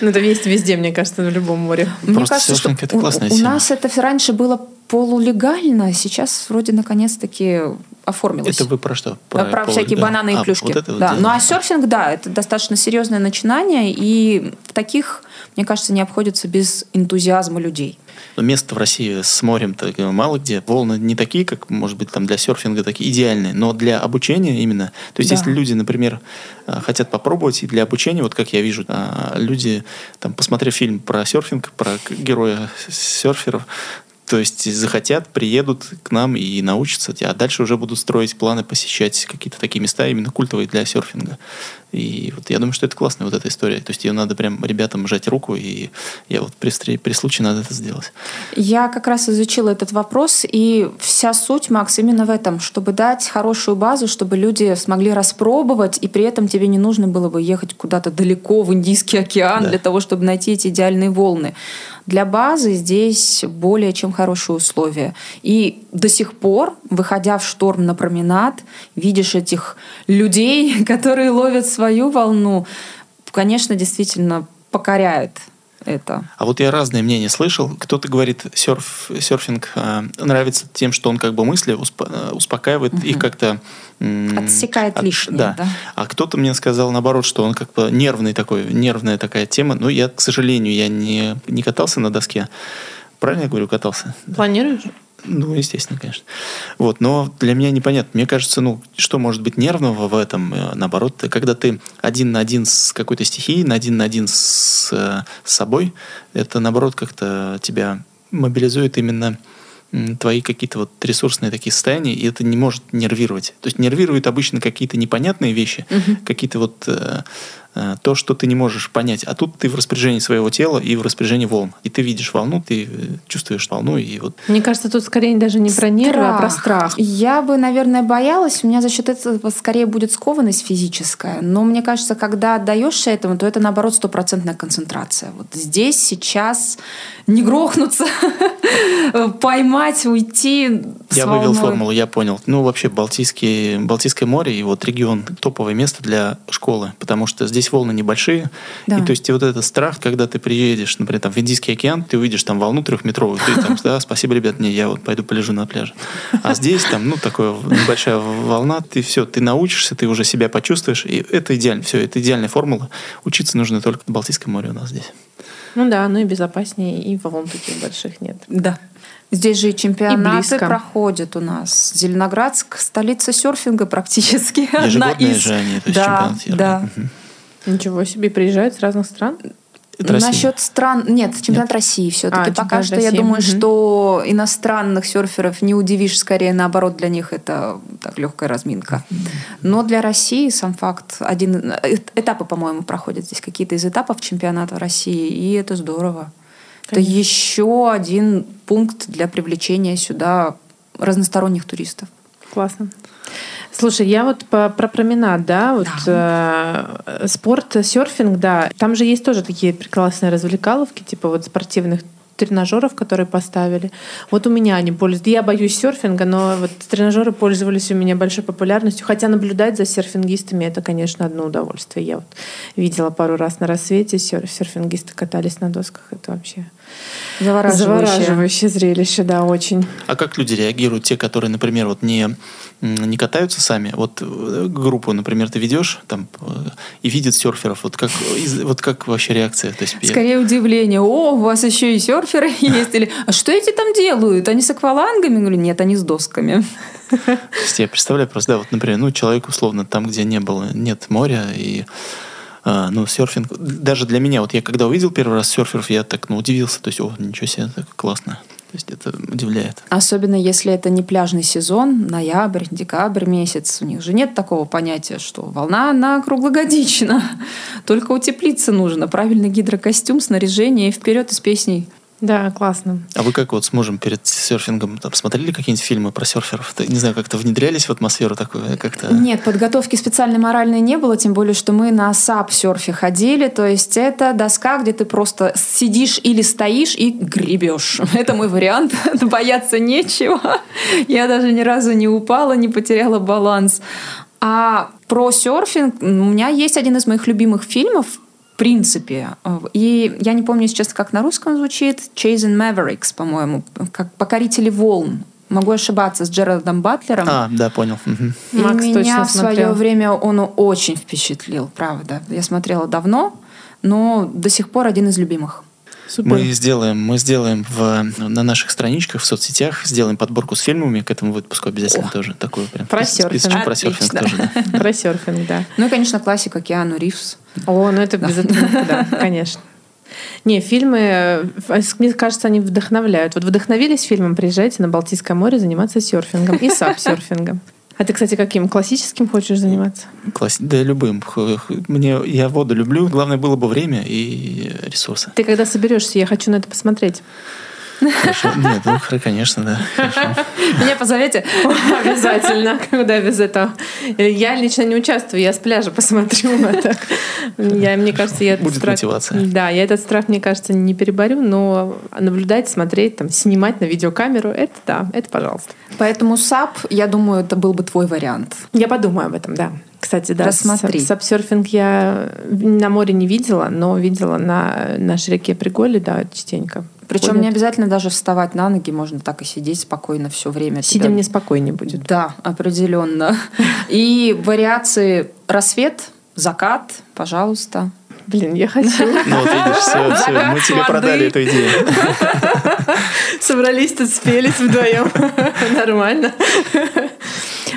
Ну, это есть везде, мне кажется, в любом море. Мне Просто кажется, что это у- классная у, тема. нас это раньше было полулегально, сейчас вроде наконец-таки оформилось. Это вы про что? Про, пол- всякие да. бананы и А, плюшки. вот это вот да. Ну а серфинг, да, это достаточно серьезное начинание, и в таких, мне кажется, не обходится без энтузиазма людей. Но место в России с морем-то э, мало где. Волны не такие, как, может быть, там для серфинга такие идеальные, но для обучения именно. То есть, Да. если люди, например, э, хотят попробовать и для обучения, вот как я вижу, а, люди, там, посмотрев фильм про серфинг, про героя серферов, то есть захотят, приедут к нам и научатся, а дальше уже будут строить планы посещать какие-то такие места именно культовые для серфинга. И вот я думаю, что это классная вот эта история. То есть ее надо прям ребятам жать руку, и я вот при, встре- при случае надо это сделать. Я как раз изучила этот вопрос, и вся суть, Макс, именно в этом, чтобы дать хорошую базу, чтобы люди смогли распробовать, и при этом тебе не нужно было бы ехать куда-то далеко в Индийский океан Да. для того, чтобы найти эти идеальные волны. Для базы здесь более чем хорошие условия. И до сих пор, выходя в шторм на променад, видишь этих людей, которые ловят свою волну, конечно, действительно покоряет это. А вот я разные мнения слышал. Кто-то говорит, серф, серфинг э, нравится тем, что он как бы мысли успо- э, успокаивает их как-то... м, Отсекает лишнее, Да. да. А кто-то мне сказал наоборот, что он как бы нервный такой, нервная такая тема. Но я, к сожалению, я не, не катался на доске. Правильно я говорю, катался? Планируешь? Ну, естественно, конечно. Вот, но для меня непонятно. Мне кажется, ну, что может быть нервного в этом? Э, Наоборот, когда ты один на один с какой-то стихией, на один на один с, э, с собой, это, наоборот, как-то тебя мобилизует именно твои какие-то вот ресурсные такие состояния, и это не может нервировать. То есть нервируют обычно какие-то непонятные вещи, какие-то вот э, э, то, что ты не можешь понять. А тут ты в распоряжении своего тела и в распоряжении волн. И ты видишь волну, ты э, чувствуешь волну, и вот Мне кажется, тут скорее даже не про нервы, а про страх. Я бы, наверное, боялась. У меня за счет этого скорее будет скованность физическая. Но мне кажется, когда отдаешься этому, то это, наоборот, стопроцентная концентрация. Вот здесь, сейчас не грохнуться, поймать, уйти. Я вывел формулу, я понял. Ну, вообще, Балтийский, Балтийское море и вот регион – топовое место для школы, потому что здесь здесь волны небольшие. Да. И то есть и вот этот страх, когда ты приедешь, например, там, в Индийский океан, ты увидишь там волну трехметровую, ты там, да, спасибо, ребят, не, я вот пойду полежу на пляже. А здесь там, ну, такая небольшая волна, ты все, ты научишься, ты уже себя почувствуешь, и это идеально, все, это идеальная формула. Учиться нужно только в Балтийском море у нас здесь. Ну да, ну и безопаснее, и волн таких больших нет. Да. Здесь же и чемпионаты близко. проходят у нас. Зеленоградск – столица серфинга практически. Одна Ежегодные из. же они, то есть да, чемпионат да. Мгм. Ничего себе, приезжают с разных стран. Это Россия. Насчет стран... Нет, чемпионат России все-таки. А, Пока что я России, думаю, мгм. что иностранных серферов не удивишь, скорее наоборот, для них это так легкая разминка. Но для России сам факт, один э- этапы, по-моему, проходят здесь какие-то из этапов чемпионата России, и это здорово. Это Конечно. еще один пункт для привлечения сюда разносторонних туристов. Классно. Слушай, я вот по- про променад, да, вот э, спорт, серфинг, да, там же есть тоже такие прекрасные развлекаловки, типа вот спортивных тренажеров, которые поставили. Вот у меня они пользуются. Я боюсь серфинга, но вот тренажеры пользовались у меня большой популярностью. Хотя наблюдать за серфингистами это, конечно, одно удовольствие. Я вот видела пару раз на рассвете серф- серфингисты катались на досках. Это вообще Завораживающее. завораживающее зрелище, да, очень. А как люди реагируют, те, которые, например, вот не, не катаются сами? Вот э, группу, например, ты ведешь там э, и видят серферов. Вот как, из- вот как вообще реакция? То есть, я- Скорее удивление. О, у вас еще и серферы есть. Или, а что эти там делают? Они с аквалангами? Я говорю, нет, они с досками. То есть я представляю просто, да, вот, например, ну, человек, условно, там, где не было, нет моря, и а, ну, серфинг. Даже для меня, вот я когда увидел первый раз серферов, я так, ну, удивился. То есть, о, ничего себе, так классно. То есть это удивляет. Особенно если это не пляжный сезон, ноябрь, декабрь месяц. У них же нет такого понятия, что волна, она круглогодична. Только утеплиться нужно. Правильный гидрокостюм, снаряжение и вперед из песней. Да, классно. А вы как вот с мужем перед серфингом там, смотрели какие-нибудь фильмы про серферов? Не знаю, как-то внедрялись в атмосферу такую? Как-то... Нет, подготовки специальной моральной не было, тем более, что мы на сап-серфе ходили. То есть это доска, где ты просто сидишь или стоишь и гребешь. Это мой вариант. Бояться нечего. Я даже ни разу не упала, не потеряла баланс. А про серфинг у меня есть один из моих любимых фильмов, принципе. И я не помню сейчас, как на русском звучит. Chasing Mavericks, по-моему. Как «Покорители волн». Могу ошибаться, с Джеральдом Батлером. А, да, понял. Мгм. И Макс меня точно в свое смотрел. время он очень впечатлил, правда. Я смотрела давно, но до сих пор один из любимых. Супер. Мы сделаем, мы сделаем в, на наших страничках в соцсетях, сделаем подборку с фильмами к этому выпуску обязательно О. тоже такую прям. Про серфинг. Про серфинг тоже, да. Про серфинг, да. Ну и, конечно, классика Киану Ривз. О, ну это без этого никуда, конечно. Не, фильмы, э, мне кажется, они вдохновляют. Вот вдохновились фильмом, приезжайте на Балтийское море заниматься серфингом и сап-серфингом. А ты, кстати, каким классическим хочешь заниматься? Класс... Да, любым. Мне, я воду люблю. Главное было бы время и ресурсы. Ты когда соберешься, я хочу на это посмотреть. Хорошо. Нет, ну, конечно, да. Хорошо. Меня позовете? Обязательно, когда без этого. Я лично не участвую, я с пляжа посмотрю. так Я, мне кажется, я этот Будет страх- мотивация. Да, я этот страх, мне кажется, не переборю, но наблюдать, смотреть, там, снимать на видеокамеру, это да, это пожалуйста. Поэтому SUP, я думаю, это был бы твой вариант. Я подумаю об этом, да. Кстати, да, Рассмотри. сап- сапсерфинг я на море не видела, но видела на нашей реке Приголе, да, частенько. Причем Ходят. не обязательно даже вставать на ноги, можно так и сидеть спокойно все время. Сидя Тебя- мне спокойнее будет. Да, определенно. И вариации рассвет, закат, пожалуйста. Блин, я хочу. Ну вот видишь, все, все, мы тебе воды. продали эту идею. Собрались тут, спелись вдвоем. Нормально.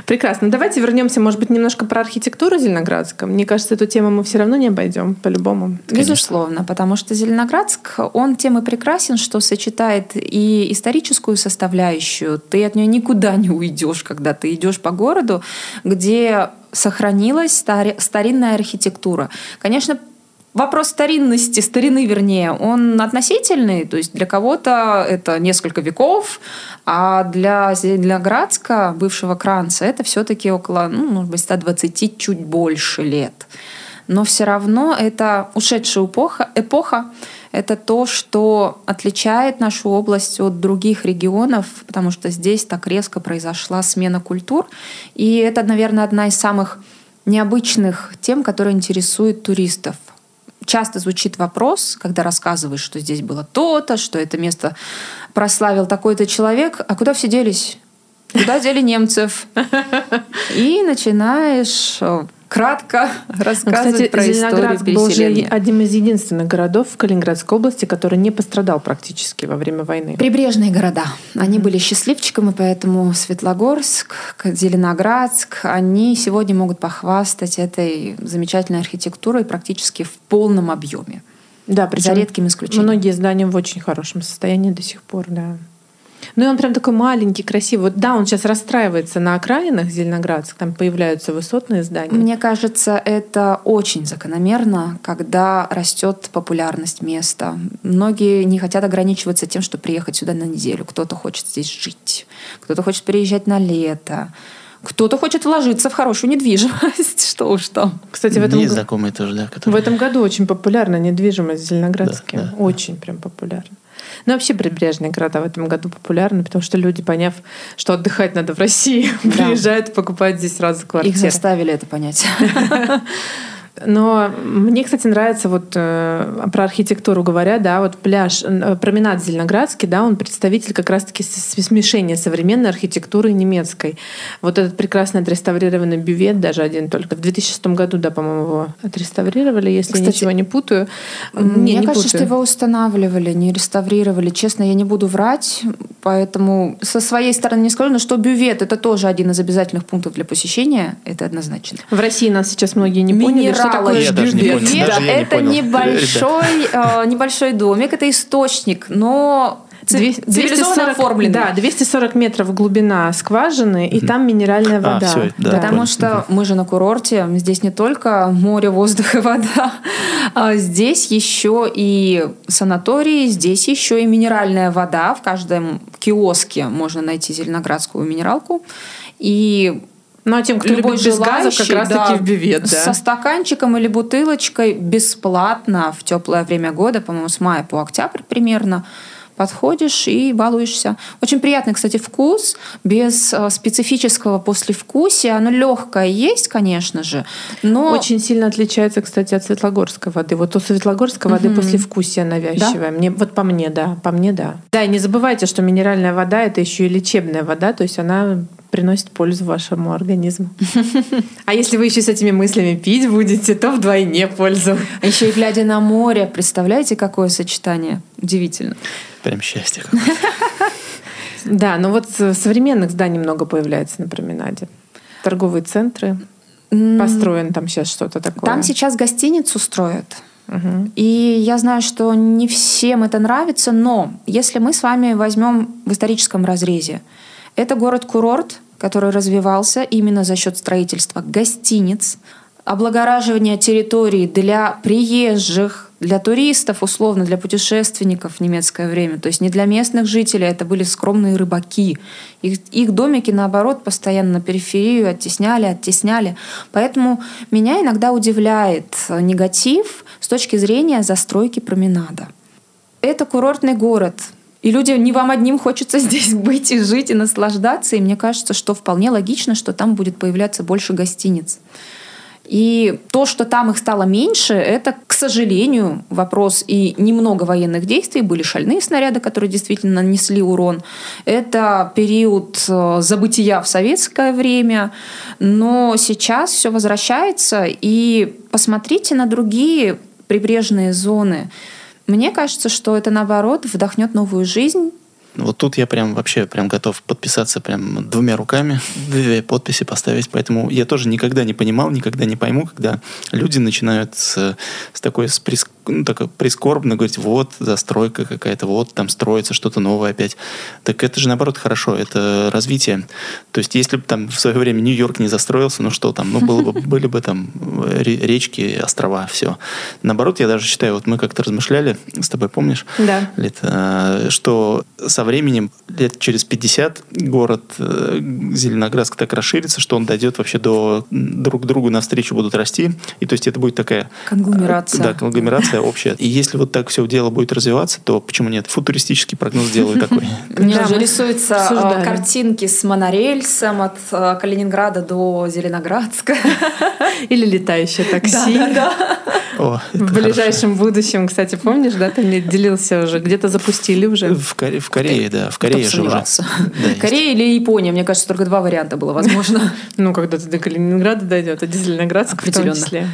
Прекрасно. Давайте вернемся, может быть, немножко про архитектуру Зеленоградска. Мне кажется, эту тему мы все равно не обойдем, по-любому. Безусловно, потому что Зеленоградск, он тем и прекрасен, что сочетает и историческую составляющую. Ты от нее никуда не уйдешь, когда ты идешь по городу, где сохранилась стари- старинная архитектура. Конечно, Вопрос старинности, старины вернее, он относительный, то есть для кого-то это несколько веков, а для Зеленоградска, бывшего Кранца, это все-таки около, ну, может быть, 120 чуть больше лет. Но все равно это ушедшая эпоха, эпоха это то, что отличает нашу область от других регионов, потому что здесь так резко произошла смена культур. И это, наверное, одна из самых необычных тем, которые интересуют туристов. Часто звучит вопрос, когда рассказываешь, что здесь было то-то, что это место прославил такой-то человек, а куда все делись? Куда дели немцев? И начинаешь э, кратко рассказывать Кстати, про историю Зеленоградск был же одним из единственных городов в Калининградской области, который не пострадал практически во время войны. Прибрежные города. Они были счастливчиками, поэтому Светлогорск, Зеленоградск, они сегодня могут похвастать этой замечательной архитектурой практически в полном объеме. Да, За редким исключением. многие здания в очень хорошем состоянии до сих пор, да. Ну и он прям такой маленький, красивый. Вот, да, он сейчас расстраивается на окраинах Зеленоградск, там появляются высотные здания. Мне кажется, это очень закономерно, когда растет популярность места. Многие не хотят ограничиваться тем, что приехать сюда на неделю. Кто-то хочет здесь жить, кто-то хочет приезжать на лето, кто-то хочет вложиться в хорошую недвижимость. Что уж там. Кстати, в этом, Есть го- знакомые тоже, да, в которые... этом году очень популярна недвижимость в Зеленоградске. Да, да, очень прям популярна. Ну, вообще прибрежные города в этом году популярны, потому что люди, поняв, что отдыхать надо в России, Да. приезжают и покупают здесь сразу Их квартиры. заставили это понять. Но мне, кстати, нравится вот э, про архитектуру говоря, да, вот пляж, э, променад Зеленоградский, да, он представитель как раз-таки смешения современной архитектуры и немецкой. Вот этот прекрасно отреставрированный бювет, даже один только в 2006 году, да, по-моему, его отреставрировали, если Кстати, ничего не путаю. Не, Мне не кажется, путаю. что его устанавливали, не реставрировали. Честно, я не буду врать, поэтому со своей стороны не скажу, но что бювет это тоже один из обязательных пунктов для посещения, это однозначно. В России нас сейчас многие не поняли, что такое Я даже не понял. Даже я не это понял. небольшой, э, небольшой домик, это источник, но ци- Две- цивилизованно 240 оформленный. Да, 240 метров глубина скважины, и там минеральная А, вода. всё, да. Потому понял. что мы же на курорте, здесь не только море, воздух и вода, а здесь еще и санатории, здесь еще и минеральная вода. В каждом киоске можно найти зеленоградскую минералку. И Ну, а тем, кто любой любит без газа, как раз-таки да, в бювет, да. Со стаканчиком или бутылочкой бесплатно в теплое время года, по-моему, с мая по октябрь примерно, подходишь и балуешься. Очень приятный, кстати, вкус, без э, специфического послевкусия. Оно легкое есть, конечно же, но... Очень сильно отличается, кстати, от Светлогорской воды. Вот у Светлогорской воды послевкусие навязчивое. Мне, вот по мне, да, по мне, да. Да, и не забывайте, что минеральная вода это еще и лечебная вода, то есть она приносит пользу вашему организму. А если вы еще с этими мыслями пить будете, то вдвойне пользу. А еще и глядя на море, представляете, какое сочетание? Удивительно. Прям счастье. Да, но вот с- современных зданий много появляется на променаде. Торговые центры. Построен там сейчас что-то такое. Там сейчас гостиницу строят. И я знаю, что не всем это нравится, но если мы с вами возьмем в историческом разрезе, это город-курорт, который развивался именно за счет строительства гостиниц, облагораживания территорий для приезжих, для туристов, условно, для путешественников в немецкое время. То есть не для местных жителей, это были скромные рыбаки. Их, их домики, наоборот, постоянно на периферию оттесняли, оттесняли. Поэтому меня иногда удивляет негатив с точки зрения застройки променада. Это курортный город. И людям, не вам одним хочется здесь быть и жить, и наслаждаться. И мне кажется, что вполне логично, что там будет появляться больше гостиниц. И то, что там их стало меньше, это, к сожалению, вопрос и немного военных действий. Были шальные снаряды, которые действительно нанесли урон. Это период э, забытия в советское время. Но сейчас все возвращается. И посмотрите на другие прибрежные зоны. Мне кажется, что это, наоборот, вдохнет новую жизнь Вот тут я прям вообще прям готов подписаться прям двумя руками, две подписи поставить. Поэтому я тоже никогда не понимал, никогда не пойму, когда люди начинают с, с такой с ну, такой прискорбно говорить, вот застройка какая-то, вот там строится что-то новое опять. Так это же наоборот хорошо, это развитие. То есть если бы там в свое время Нью-Йорк не застроился, ну что там, ну было бы, были бы там ре- речки, острова, все. Наоборот, я даже считаю, вот мы как-то размышляли с тобой, помнишь? Да. лет, э, что со временем, лет через 50, город э, Зеленоградск так расширится, что он дойдет вообще до друг другу навстречу будут расти. И то есть это будет такая... Конгломерация. Да, конгломерация. Какая-то общая. И если вот так все дело будет развиваться, то почему нет? Футуристический прогноз сделаю такой. Мне Да, уже мы рисуются э, обсуждали. картинки с монорельсом от э, Калининграда до Зеленоградска. Или летающее такси. О, В ближайшем будущем, кстати, помнишь, да, ты мне делился уже, где-то запустили уже. В Коре- В Корее, да, в Корее же уже. Да. Корея или Япония, мне кажется, только два варианта было возможно. Ну, когда ты до Калининграда дойдет, а до Зеленоградска в том Определенно. числе.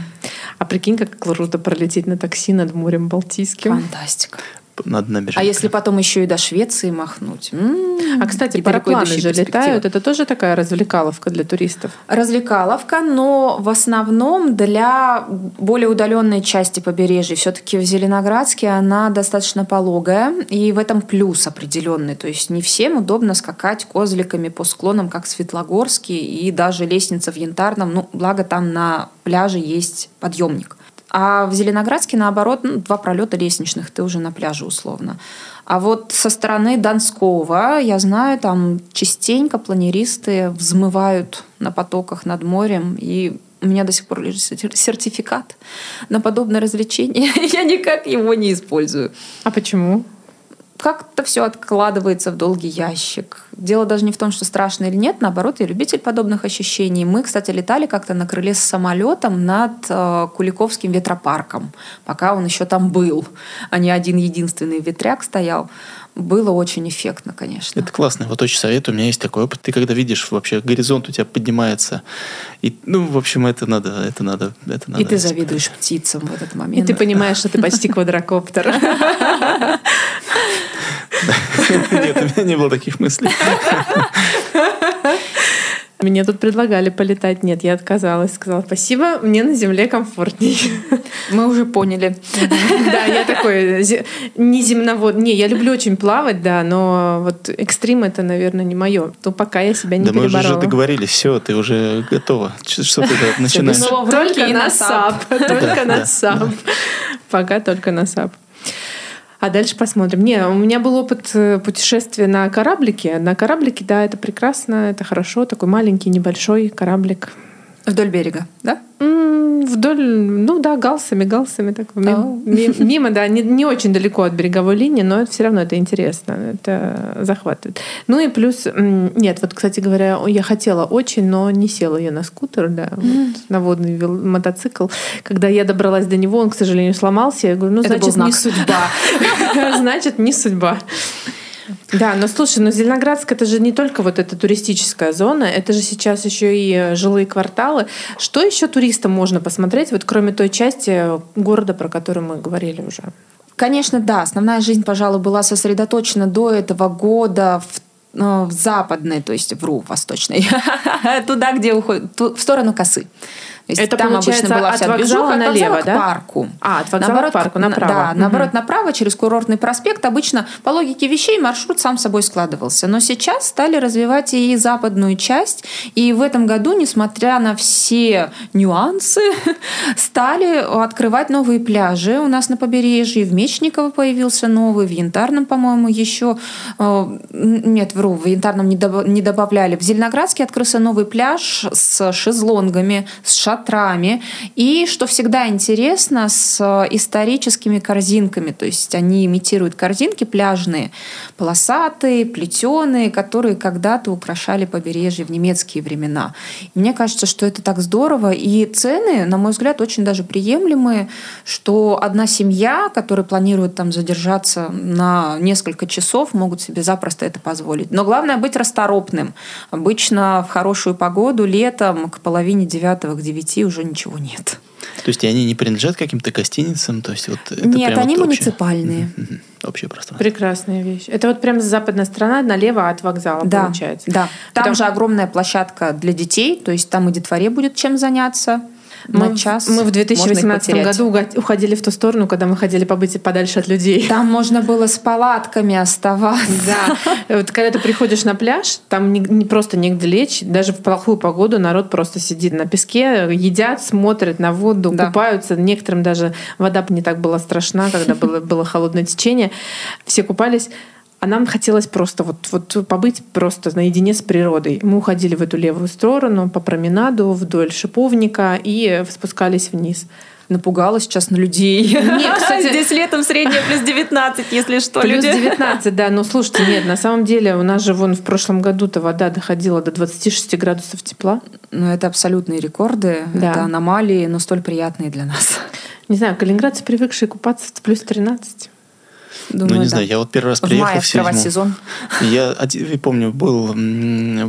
А прикинь, как круто пролететь на такси над морем Балтийским. Фантастика. Надо набежать. А если потом еще и до Швеции махнуть? М, А, кстати, и парапланы же летают. Это тоже такая развлекаловка для туристов. Развлекаловка, но в основном для более удаленной части побережья. Все-таки в Зеленоградске она достаточно пологая, и в этом плюс определенный. То есть не всем удобно скакать козликами по склонам, как в Светлогорске, и даже лестница в Янтарном. Ну, благо там на пляже есть подъемник. А в Зеленоградске, наоборот, ну, два пролета лестничных, ты уже на пляже условно. А вот со стороны Донского, я знаю, там частенько планеристы взмывают на потоках над морем, и у меня до сих пор лежит сер- сертификат на подобное развлечение. Я никак его не использую. А почему? Как-то все откладывается в долгий ящик. Дело даже не в том, что страшно или нет, наоборот, я любитель подобных ощущений. Мы, кстати, летали как-то на крыле с самолетом над э, Куликовским ветропарком, пока он еще там был, а не один единственный ветряк стоял. Было очень эффектно, конечно. Это классно, вот очень советую. У меня есть такой опыт. Ты когда видишь вообще горизонт у тебя поднимается, и ну в общем это надо, это надо, это надо. И ты завидуешь птицам в этот момент. И ты понимаешь, что ты почти квадрокоптер. Нет, у меня не было таких мыслей. Мне тут предлагали полетать. Нет, я отказалась. Сказала, спасибо, мне на земле комфортней. Мы уже поняли. Да, я такой не земновод. Не, я люблю очень плавать, да, но вот экстрим это, наверное, не мое. То пока я себя не Да мы уже переборола. договорились, все, ты уже готова. Что ты начинаешь? Только на SUP. Только на. SUP. Пока только на SUP. А дальше посмотрим. Не, у меня был опыт э, путешествия на кораблике. На кораблике, да, это прекрасно, это хорошо. Такой маленький, небольшой кораблик. Вдоль берега, да? Вдоль, ну да, галсами, галсами. Так, ми- Ау. ми- мимо, да, не, не очень далеко от береговой линии, но все равно это интересно, это захватывает. Ну и плюс, нет, вот, кстати говоря, я хотела очень, но не села я на скутер, да, вот, на водный мотоцикл. Когда я добралась до него, он, к сожалению, сломался. Я говорю, ну, Это значит, не судьба. Значит, не судьба. Да, но слушай, но Зеленоградск это же не только вот эта туристическая зона, это же сейчас еще и э, жилые кварталы. Что еще туристам можно посмотреть, вот кроме той части города, про которую мы говорили уже? Конечно, да. Основная жизнь, пожалуй, была сосредоточена до этого года в э, в западной, то есть вру, восточной, туда, где уходит, в сторону косы. Есть Это там обычно была от вся вокзала движуха, от налево, вокзала да? к парку. А, от вокзала к парку, на- направо. Да, Мгм. наоборот, направо, через курортный проспект. Обычно по логике вещей маршрут сам собой складывался. Но сейчас стали развивать и западную часть. И в этом году, несмотря на все нюансы, стали открывать новые пляжи у нас на побережье. В Мечниково появился новый, в Янтарном, по-моему, еще... э, Нет, вру, в Янтарном не добав- не добавляли. В Зеленоградске открылся новый пляж с шезлонгами, с шатрами. И, что всегда интересно, с э, историческими корзинками. То есть они имитируют корзинки пляжные, полосатые, плетеные, которые когда-то украшали побережье в немецкие времена. И мне кажется, что это так здорово. И цены, на мой взгляд, очень даже приемлемые, что одна семья, которая планирует там задержаться на несколько часов, могут себе запросто это позволить. Но главное быть расторопным. Обычно в хорошую погоду летом к половине девятого, к девяти уже ничего нет. То есть они не принадлежат каким-то гостиницам? То есть вот это Нет, они вот общее? муниципальные. Мгм. Общее пространство. Прекрасная вещь. Это вот прям западная сторона, налево от вокзала Да, получается. да. Там Потому- же огромная площадка для детей, то есть там и детворе будет чем заняться. Мы, на час мы в можно их 2018 потерять. году уходили в ту сторону, когда мы хотели побыть подальше от людей. Там можно было с палатками оставаться. Да. Вот когда ты приходишь на пляж, там не, не просто негде лечь. Даже в плохую погоду народ просто сидит на песке, едят, смотрят на воду, Да. купаются. Некоторым даже вода не так была страшна, когда было, было холодное течение. Все купались. А нам хотелось просто вот, вот побыть просто наедине с природой. Мы уходили в эту левую сторону по променаду вдоль шиповника и спускались вниз. напугала сейчас на людей. Нет, кстати- Здесь летом средняя плюс 19, если что, Плюс люди. 19, да. Но слушайте, нет, на самом деле у нас же вон в прошлом году-то вода доходила до 26 градусов тепла. Ну, это абсолютные рекорды, Да. это аномалии, но столь приятные для нас. Не знаю, калининградцы, привыкшие купаться в плюс 13. Ну, Думаю, не да. знаю, я вот первый раз В приехал мае в седьмом. сезон. Я помню, был,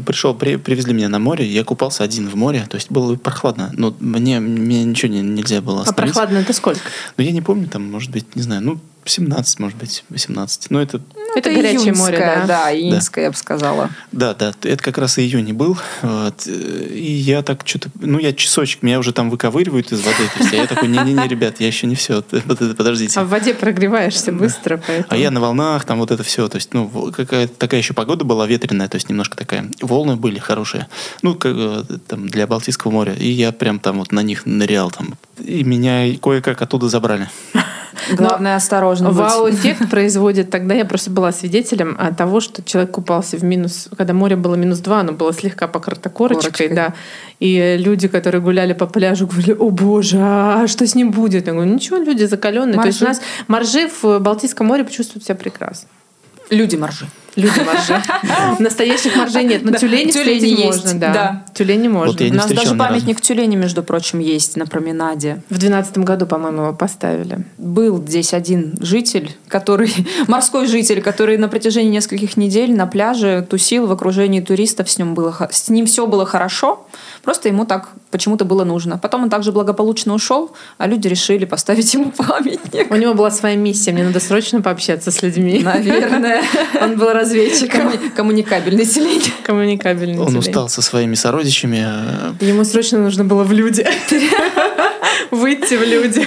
пришел, при- привезли меня на море, я купался один в море, то есть было прохладно, но мне, мне ничего не- нельзя было А остановить. прохладно это сколько? Но я не помню, там, может быть, не знаю, ну, 17, может быть, 18. Ну, это, это горячее море, да. Да, июньское, я бы сказала. да, да, это как раз июнь и был. Вот, и я так что-то, ну, я часочек, меня уже там выковыривают из воды, то есть, а я такой, не-не-не, ребят, я еще не все, подождите. А в воде прогреваешься быстро, поэтому... А я на волнах, там вот это все, то есть, ну, какая-то такая еще погода была ветреная, то есть немножко такая, волны были хорошие, ну, как, э, там, для Балтийского моря, и я прям там вот на них нырял, там, и меня кое-как оттуда забрали. Главное, осторожно быть. Вау-эффект производит. Тогда я просто была свидетелем а, того, что человек купался в минус, когда море было минус два, оно было слегка покрыто корочкой, Корочкой. да. И люди, которые гуляли по пляжу, говорили, о боже, а что с ним будет? Я говорю, ничего, люди закаленные. То есть у Моржи. нас моржи в Балтийском море почувствуют себя прекрасно. Люди моржи. Люди моржи. Настоящих моржей нет, но Да, тюлени тюлени есть, можно, да. да. Тюлени можно. Вот У нас даже памятник тюленю, между прочим, есть на променаде. В двенадцатом году, по-моему, его поставили. Был здесь один житель, который, морской житель, который на протяжении нескольких недель на пляже тусил в окружении туристов, с ним, было, с ним все было хорошо, просто ему так почему-то было нужно. Потом он также благополучно ушел, а люди решили поставить ему памятник. У него была своя миссия, мне надо срочно пообщаться с людьми. Наверное. Он был разведчиком. Комму- Коммуникабельный тюлень. Коммуникабельный Он тюлень. устал со своими сородичами, э, Ему срочно нужно было в люди. Выйти в люди.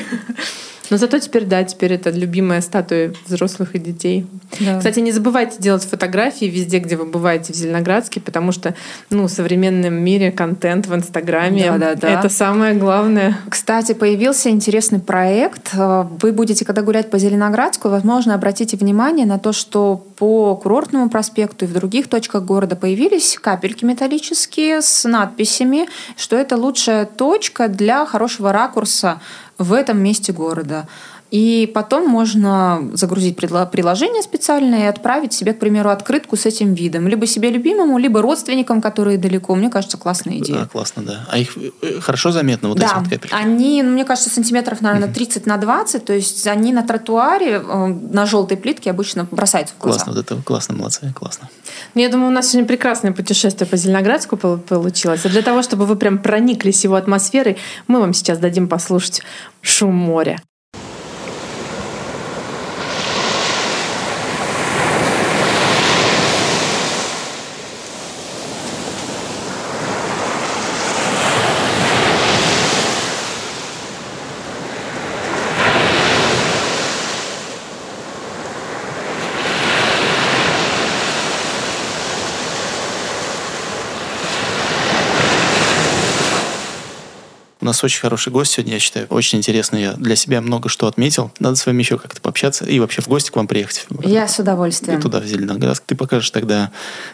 Но зато теперь, да, теперь это любимая статуя взрослых и детей. Да. Кстати, не забывайте делать фотографии везде, где вы бываете в Зеленоградске, потому что, ну, в современном мире контент в Инстаграме Да-да-да. это самое главное. Кстати, появился интересный проект. Э, Вы будете, когда гулять по Зеленоградску, возможно, обратите внимание на то, что по Курортному проспекту и в других точках города появились капельки металлические с надписями, что это лучшая точка для хорошего ракурса в этом месте города. И потом можно загрузить приложение специальное и отправить себе, к примеру, открытку с этим видом. Либо себе любимому, либо родственникам, которые далеко. Мне кажется, классная идея. а, классно, да. А их э, хорошо заметно, вот эти Да, вот капельки? они, ну, мне кажется, сантиметров, наверное, 30 на 20, то есть они на тротуаре э, на желтой плитке обычно бросаются в глаза. Классно, вот это классно, молодцы, классно. Ну, Я думаю, у нас сегодня прекрасное путешествие по Зеленоградску пол- получилось. А для того, чтобы вы прям прониклись его атмосферой, мы вам сейчас дадим послушать шум моря. Нас очень хороший гость сегодня, я считаю. Очень интересно. Я для себя много что отметил. Надо с вами еще как-то пообщаться и вообще в гости к вам приехать. Я с И удовольствием. туда, в Зеленоградск. Ты покажешь тогда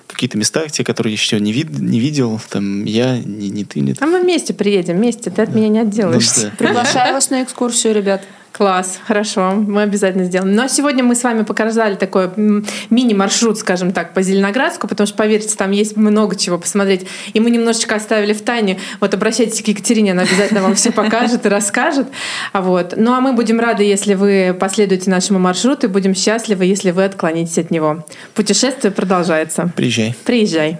какие-то места, те, которые еще не, вид, не видел. Там я, не, не ты, не А мы вместе приедем, вместе, ты от меня не отделаешься. Ну да. Приглашаю вас на экскурсию, ребят. Класс, хорошо, мы обязательно сделаем. Но сегодня мы с вами показали такой мини-маршрут, скажем так, по Зеленоградску, потому что, поверьте, там есть много чего посмотреть. И мы немножечко оставили в тайне. Вот обращайтесь к Екатерине, она обязательно вам все покажет и расскажет. А вот. Ну а мы будем рады, если вы последуете нашему маршруту, и будем счастливы, если вы отклонитесь от него. Путешествие продолжается. Приезжай. Приезжай.